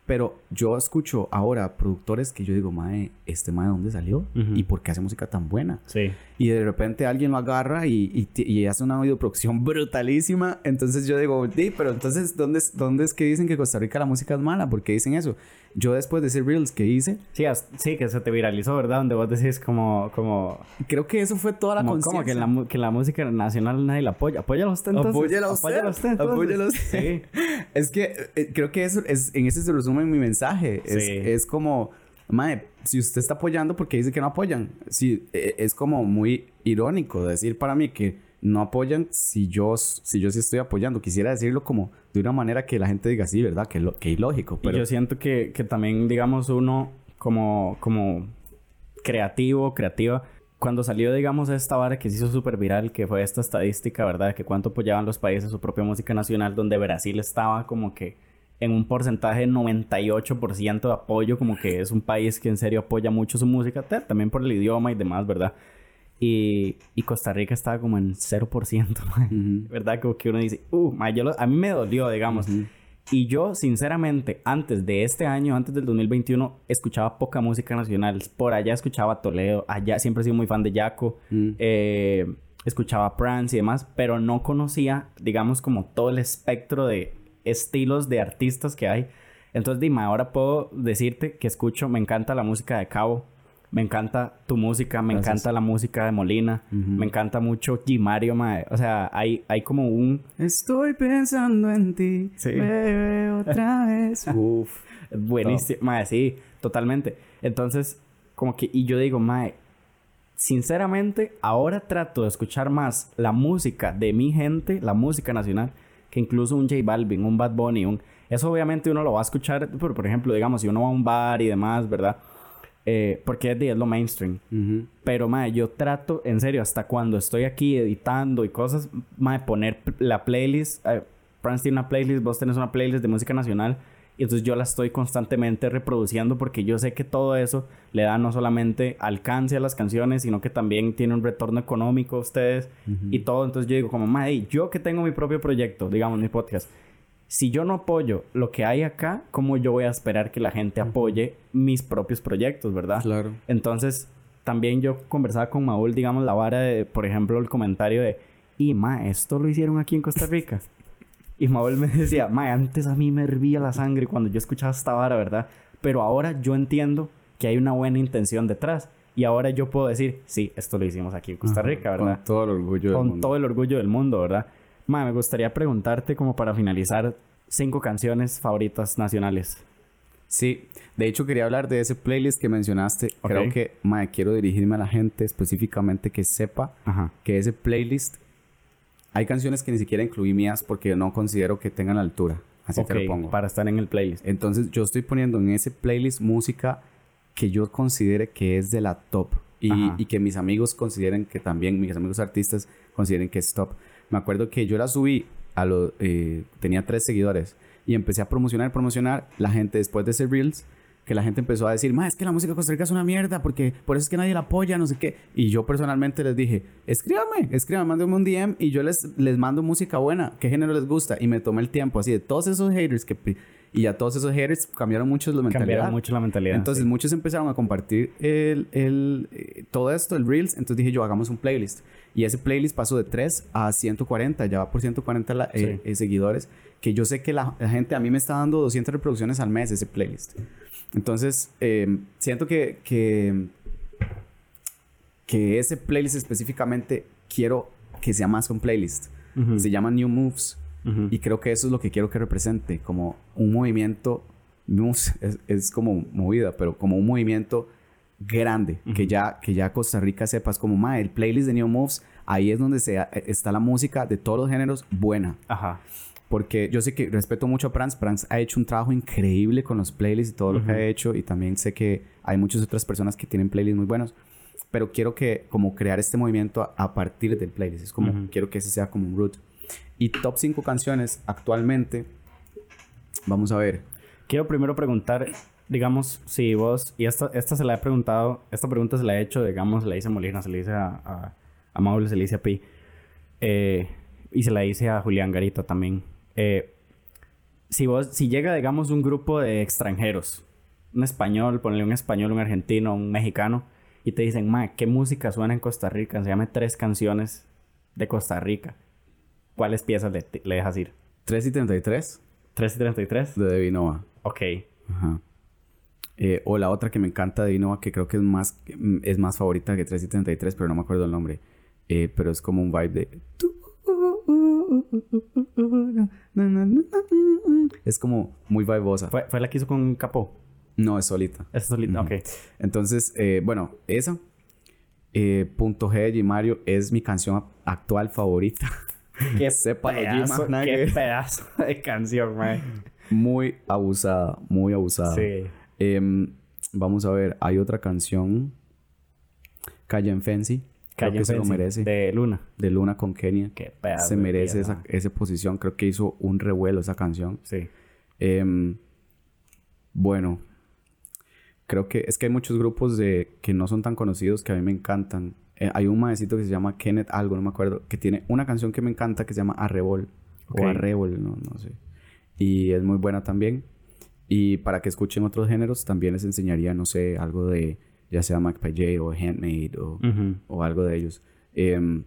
Pero yo escucho ahora productores que yo digo, mae, ¿este mae de dónde salió? ¿Y por qué hace música tan buena? Sí. Y de repente alguien lo agarra y, y, ti- y hace una videoproducción brutalísima. Entonces yo digo, sí, pero entonces, ¿dónde es, ¿dónde es que dicen que Costa Rica la música es mala? ¿Por qué dicen eso? Yo después de ese Reels que hice, Sí, sí, que se te viralizó, ¿verdad? Donde vos decís como... como creo que eso fue toda la como, como que, conciencia. la, que la música nacional nadie la apoya. Apóyala usted entonces. Apóyela usted. Apóyala usted. entonces. Apóyela usted. Sí. Es que eh, creo que eso es, en ese se resume mi mensaje. Es, Sí. es como, mae, si usted está apoyando, ¿por qué dice que no apoyan? Si, eh, es como muy irónico decir para mí que no apoyan si yo, si yo sí estoy apoyando. Quisiera decirlo como de una manera que la gente diga, sí, ¿verdad? Que, lo, que ilógico. Y Pero yo siento que, que también, digamos, uno como, como creativo, creativa, cuando salió, digamos, esta vara que se hizo súper viral, que fue esta estadística, ¿verdad? Que cuánto apoyaban los países su propia música nacional, donde Brasil estaba como que en un porcentaje de 98% de apoyo, como que es un país que en serio apoya mucho su música, ta- también por el idioma y demás, ¿verdad? Y, y Costa Rica estaba como en 0%, mae. Ujú. ¿verdad? Como que uno dice, uh, mae, yo lo- a mí me dolió, digamos. Y yo, sinceramente, antes de este año, antes del 2021, escuchaba poca música nacional. Por allá escuchaba Toledo, allá siempre he sido muy fan de Yaco, Mm. eh, escuchaba Prance y demás, pero no conocía, digamos, como todo el espectro de estilos de artistas que hay. Entonces, dime, ahora puedo decirte que escucho, me encanta la música de Cabo, me encanta tu música, me Gracias. encanta la música de Molina, me encanta mucho G Mario, mae. o sea, hay, hay como un... Estoy pensando en ti, Sí. bebé, otra vez. Uf. Buenísimo, mae, sí, totalmente. Entonces, como que, y yo digo, mae, sinceramente, ahora trato de escuchar más la música de mi gente, la música nacional, que incluso un J Balvin, un Bad Bunny, un... Eso obviamente uno lo va a escuchar, por, por ejemplo, digamos, si uno va a un bar y demás, ¿verdad? Eh, porque es, de- es lo mainstream. Ujú. Pero, mae, yo trato, en serio, hasta cuando estoy aquí editando y cosas, mae, poner la playlist. Eh, Franz tiene una playlist, vos tenés una playlist de música nacional. Y entonces yo la estoy constantemente reproduciendo porque yo sé que todo eso le da no solamente alcance a las canciones, sino que también tiene un retorno económico a ustedes y todo. Entonces yo digo, como, mae, yo que tengo mi propio proyecto, digamos, mi podcast, si yo no apoyo lo que hay acá, ¿cómo yo voy a esperar que la gente apoye mis propios proyectos, verdad? Claro. Entonces, también yo conversaba con Maúl, digamos, la vara de, por ejemplo, el comentario de, y ma, esto lo hicieron aquí en Costa Rica. Y Maúl me decía, ma, antes a mí me hervía la sangre cuando yo escuchaba esta vara, ¿verdad? Pero ahora yo entiendo que hay una buena intención detrás. Y ahora yo puedo decir, sí, esto lo hicimos aquí en Costa Rica, ¿verdad? Con todo el orgullo del Con mundo. todo el orgullo del mundo, ¿verdad? Ma, me gustaría preguntarte como para finalizar cinco canciones favoritas nacionales. Sí, de hecho quería hablar de ese playlist que mencionaste. Ok. Creo que, mae, quiero dirigirme a la gente específicamente que sepa Ajá. que ese playlist hay canciones que ni siquiera incluí mías porque no considero que tengan la altura. Así Ok, te lo pongo. para estar en el playlist. Entonces yo estoy poniendo en ese playlist música que yo considere que es de la top y, y que mis amigos consideren que también, mis amigos artistas consideren que es top. Me acuerdo que yo la subí a lo, eh, tenía tres seguidores y empecé a promocionar, promocionar. La gente después de ese Reels que la gente empezó a decir, ma, es que la música de Costa Rica es una mierda, porque por eso es que nadie la apoya, no sé qué. Y yo personalmente les dije, escríbame, escríbame, mándenme un DM y yo les, les mando música buena, qué género les gusta. Y me tomé el tiempo así de todos esos haters que... Y ya todos esos haters cambiaron mucho la mentalidad. Cambiaron mucho la mentalidad. Entonces muchos empezaron a compartir el, el, eh, todo esto, el Reels. Entonces dije yo, hagamos un playlist. Y ese playlist pasó de 3 a 140, ya va por 140 la, eh, eh, seguidores. Que yo sé que la, la, gente a mí me está dando 200 reproducciones al mes ese playlist. Entonces, eh, siento que, que, que, ese playlist específicamente quiero que sea más que un playlist. Uh -huh. Se llama New Moves. Uh -huh. Y creo que eso es lo que quiero que represente, como un movimiento, es, es como movida, pero como un movimiento grande, uh -huh. que, ya, que ya Costa Rica sepas como, ma, el playlist de New Moves, ahí es donde se, está la música de todos los géneros buena. Ajá. Porque yo sé que respeto mucho a Prance. Prance ha hecho un trabajo increíble con los playlists y todo uh -huh. lo que ha hecho. Y también sé que hay muchas otras personas que tienen playlists muy buenos. Pero quiero que, como crear este movimiento a, a partir del playlist. Es como, uh -huh. quiero que ese sea como un root. Y top 5 canciones actualmente. Vamos a ver. Quiero primero preguntar, digamos, si vos, y esta, esta se la he preguntado, esta pregunta se la he hecho, digamos, se la hice a Molina, se la hice a, a, a Maule, se la hice a Pi. Eh, y se la hice a Julián Garita también. Eh, si vos, si llega, digamos, un grupo de extranjeros, un español, ponle un español, un argentino, un mexicano, y te dicen, ma, ¿qué música suena en Costa Rica? Llame tres canciones de Costa Rica. ¿Cuáles piezas le, le dejas ir? 3 y 33. 3 y 33. De Devinova. Ok. Ajá. Eh, o la otra que me encanta de Devinova, que creo que es más, es más favorita que 3 y 33, pero no me acuerdo el nombre. Eh, pero es como un vibe de... Es como muy vibosa. ¿Fue, ¿Fue, la que hizo con Capó? No, es solita. Es solita, -huh. ok. Entonces, eh, bueno, esa. Eh, Punto G de Mario es mi canción actual favorita. Qué sepa pedazo, Gima, qué pedazo de canción, man. Muy abusada, muy abusada. Sí. Eh, vamos a ver, hay otra canción. Calle en Fancy. Creo que se lo merece. De Luna. De Luna con Kenia. Qué pedazo. Se merece esa, esa, posición. Creo que hizo un revuelo esa canción. Sí. Eh, bueno. Creo que es que hay muchos grupos de que no son tan conocidos que a mí me encantan. Eh, hay un maecito que se llama Kenneth algo, no me acuerdo, que tiene una canción que me encanta que se llama Arrebol. Okay. O Arrebol, no, no sé. Y es muy buena también. Y para que escuchen otros géneros, también les enseñaría, no sé, algo de ya sea J o Handmade o, uh -huh. o algo de ellos. Eh,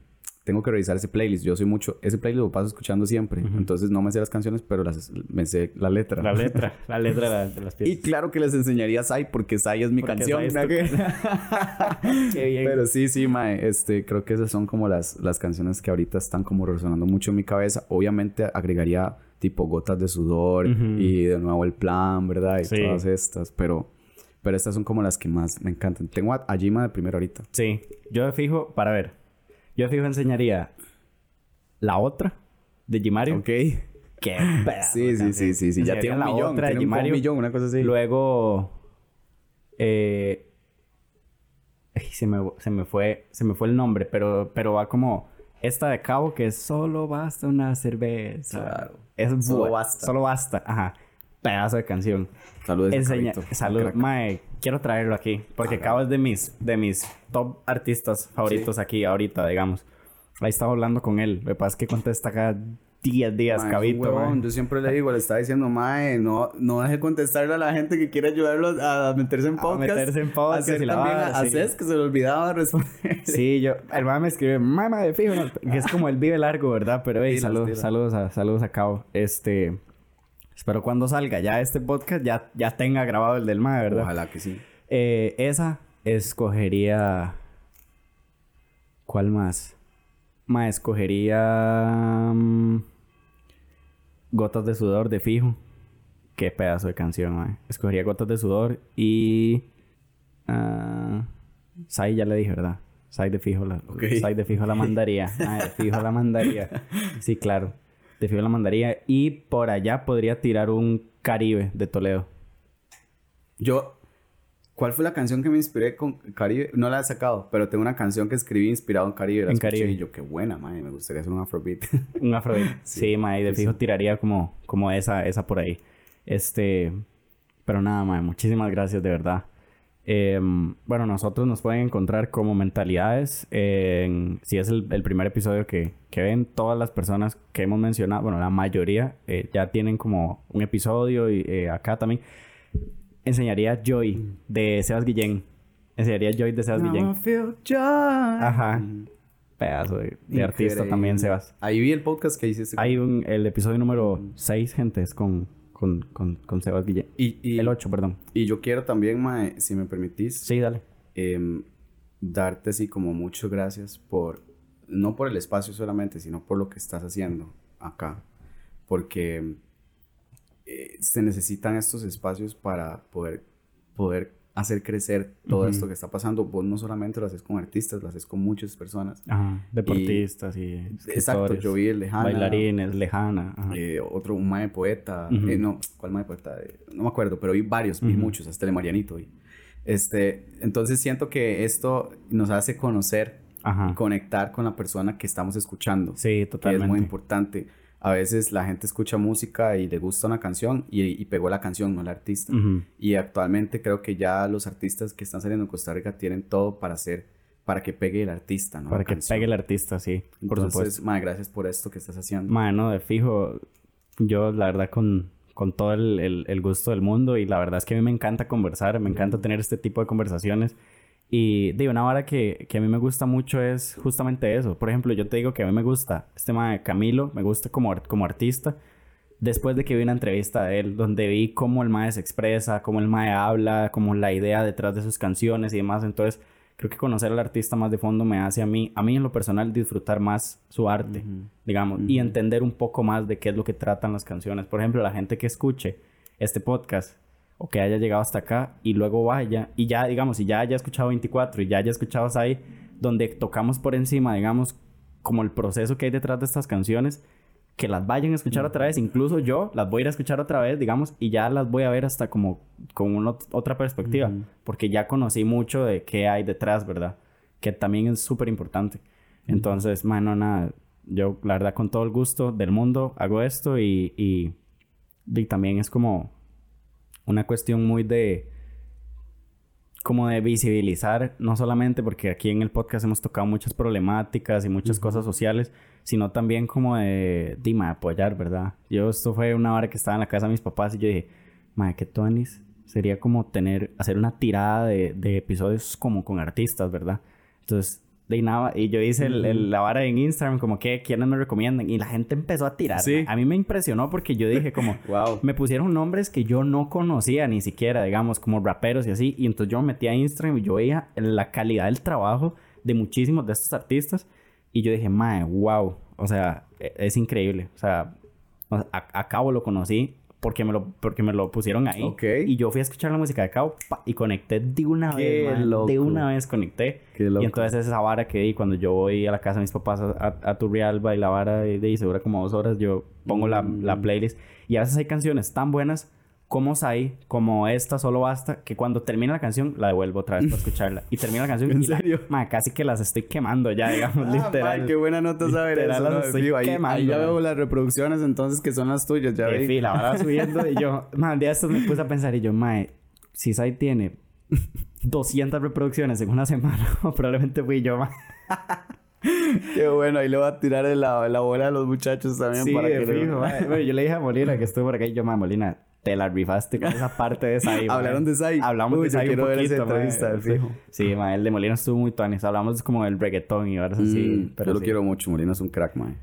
tengo que revisar ese playlist. Yo soy mucho... Ese playlist lo paso escuchando siempre. Uh -huh. Entonces no me sé las canciones, pero las, me sé la letra. La letra. la letra de, las piezas. Y claro que les enseñaría Sai porque Sai es mi porque canción. Es. Qué bien. Pero sí, sí, mae. Este, creo que esas son como las, las canciones que ahorita están como resonando mucho en mi cabeza. Obviamente agregaría tipo Gotas de Sudor uh -huh. y de nuevo El Plan, ¿verdad? Y sí. todas estas. Pero... Pero estas son como las que más me encantan. Tengo a, a Jima de primero ahorita. Sí. Yo de fijo, para ver. Yo fijo enseñaría la otra de Jimario. Ok. Qué pedazo. Sí, sí, sí, sí, sí. Ya tiene un la millón. Otra tiene de Jimario. un millón, una cosa así. Luego. Eh, se, me, se, me fue, se me fue el nombre, pero, pero va como. Esta de Cabo que es solo basta una cerveza. Claro. Es solo basta. Solo basta. Ajá. Pedazo de canción. Saludos. Enseña, salud, mae, quiero traerlo aquí porque Ah, Cabo es de mis de mis top artistas favoritos Sí. aquí ahorita, digamos. Ahí estaba hablando con él. Lo que pasa es que contesta cada 10 días, Mae, Cabito. huevón. mae. Yo siempre le digo, le estaba diciendo, Mae, no, no deje contestarle a la gente que quiere ayudarlo a meterse en A podcast. meterse en podcast Hacer y la también vara, a sí. Cés, que se le olvidaba responder. Sí, yo, el mamá me escribe, mamá de fijo, no", que es como el vive largo, ¿verdad? Pero hey, saludos, saludos a, saludos a Cabo. Este, espero cuando salga ya este podcast ya, ya tenga grabado el del MAE, ¿verdad? Ojalá que sí. Eh, esa escogería. ¿Cuál más? Ma, escogería. mm, Gotas de sudor de fijo. Qué pedazo de canción, ma. Escogería Gotas de sudor y. ah, Sai ya le dije, ¿verdad? Sai de fijo la. Ok. Sai de fijo la mandaría. Ma, de fijo la mandaría. Sí, claro. De fijo la mandaría. Y por allá podría tirar un Caribe de Toledo. Yo, ¿cuál fue la canción que me inspiré con Caribe? No la he sacado, pero tengo una canción que escribí inspirado en Caribe. La En Caribe. Y yo, qué buena, mae. Me gustaría hacer un afrobeat. Un afrobeat. Sí. sí, mae, de fijo sí. tiraría como, como esa, esa por ahí. Este. Pero nada, mae, muchísimas gracias, de verdad. Em, bueno, nosotros nos pueden encontrar como mentalidades. en- si es el, el primer episodio que, que ven, todas las personas que hemos mencionado, bueno, la mayoría eh, ya tienen como un episodio y eh, acá también. Enseñaría Joy de Sebas Guillén. Enseñaría Joy de Sebas Guillén. Ajá. Pedazo de, de artista también, Sebas. Ahí vi el podcast que hiciste. Hay un, el episodio número 6, gente, es con, con, con, con Sebas Guillén. Y, y, El 8, perdón. y yo quiero también, mae, si me permitís, Sí, dale. em, darte así como muchas gracias por, no por el espacio solamente, sino por lo que estás haciendo acá. Porque eh, se necesitan estos espacios para poder, poder hacer crecer todo Ujú. esto que está pasando. Vos no solamente lo haces con artistas, lo haces con muchas personas. Ajá. Deportistas y, Exacto, escritores, yo vi el lejana. Bailarines, lejana. Eh, otro, un mae poeta. Ujú. eh, no, ¿cuál mae poeta? Eh, no me acuerdo, pero vi varios, vi Ujú. muchos, hasta el de Marianito. vi. Este, entonces siento que esto nos hace conocer Ajá. y conectar con la persona que estamos escuchando. Sí, que es totalmente. muy importante. A veces la gente escucha música y le gusta una canción y, y pegó la canción, no el artista. Y actualmente creo que ya los artistas que están saliendo en Costa Rica tienen todo para hacer, para que pegue el artista, ¿no? Para La que canción. pegue el artista, sí. Por Entonces, supuesto. gracias por esto que estás haciendo. Mano, de fijo, yo la verdad con, con todo el, el- el gusto del mundo y la verdad es que a mí me encanta conversar, me encanta tener este tipo de conversaciones. Y de una vara que, que a mí me gusta mucho es justamente eso. Por ejemplo, yo te digo que a mí me gusta este tema de Camilo, me gusta como, como artista. Después de que vi una entrevista de él, donde vi cómo el mae se expresa, cómo el mae habla, como la idea detrás de sus canciones y demás. Entonces, creo que conocer al artista más de fondo me hace a mí, a mí en lo personal, disfrutar más su arte, digamos, y entender un poco más de qué es lo que tratan las canciones. Por ejemplo, la gente que escuche este podcast o que haya llegado hasta acá y luego vaya y ya, digamos, y ya haya escuchado 24 y ya haya escuchado ahí, donde tocamos por encima, digamos, como el proceso que hay detrás de estas canciones, que las vayan a escuchar otra vez, incluso yo las voy a ir a escuchar otra vez, digamos, y ya las voy a ver hasta como con una ot- otra perspectiva, porque ya conocí mucho de qué hay detrás, ¿verdad? Que también es súper importante. Entonces, mano, nada, yo la verdad con todo el gusto del mundo hago esto y, y, y también es como una cuestión muy de como de visibilizar, no solamente porque aquí en el podcast hemos tocado muchas problemáticas y muchas cosas sociales, sino también como de, dima, apoyar, ¿verdad? Yo, esto fue una hora que estaba en la casa de mis papás y yo dije, madre, qué tuanis sería como tener, hacer una tirada de, de episodios como con artistas, ¿verdad? Entonces, de nada, y yo hice el- el- la vara en Instagram, como que, ¿quiénes me recomiendan? Y la gente empezó a tirar. Sí. A mí me impresionó porque yo dije como, Wow. me pusieron nombres que yo no conocía ni siquiera, digamos, como raperos y así. Y entonces yo me metí a Instagram y yo veía la calidad del trabajo de muchísimos de estos artistas. Y yo dije, mae, wow. O sea, e- es increíble. O sea, a, a Cabo lo conocí porque me lo, porque me lo pusieron ahí. Y yo fui a escuchar la música de Cabo pa, y conecté de una Qué vez. De una vez conecté. Qué loco. Y entonces esa vara que di cuando yo voy a la casa de mis papás a, a, Turrialba y la vara de, de y se dura como dos horas, yo pongo la, Mm. la playlist. Y a veces hay canciones tan buenas como Sai, como esta solo basta, que cuando termina la canción la devuelvo otra vez para escucharla. Y termina la canción ¿En y la- serio? ma, casi que las estoy quemando ya, digamos, Ah, literal. qué buena nota saber Literal, eso. las ¿no? estoy quemando, ahí ya veo las reproducciones entonces que son las tuyas. Ya Eh, vi. la vara subiendo y yo, man, un día estos me puse a pensar y yo, mae, si Sai tiene 200 reproducciones en una semana, probablemente fui yo, mae. Qué bueno, ahí le voy a tirar en la, bola a los muchachos también Sí, para de que fijo, mae. Bueno, yo le dije a Molina que estuvo por acá y yo, mae, Molina, te la rifaste con esa parte de Sai. Hablaron de Sai. Hablamos Uy, de Sai un quiero ver esa poquito, entrevista, de fijo. Sí, mae, el de Molina estuvo muy tuanis. Hablamos como del reggaetón y horas así. Mm, pero yo lo sí. quiero mucho, Molina es un crack, man.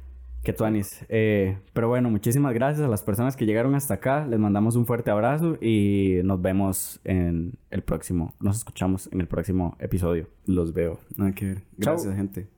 Qué tuanis. Eh, pero bueno, muchísimas gracias a las personas que llegaron hasta acá. Les mandamos un fuerte abrazo y nos vemos en el próximo. Nos escuchamos en el próximo episodio. Los veo. Nada que ver. Chao. Gracias, gente.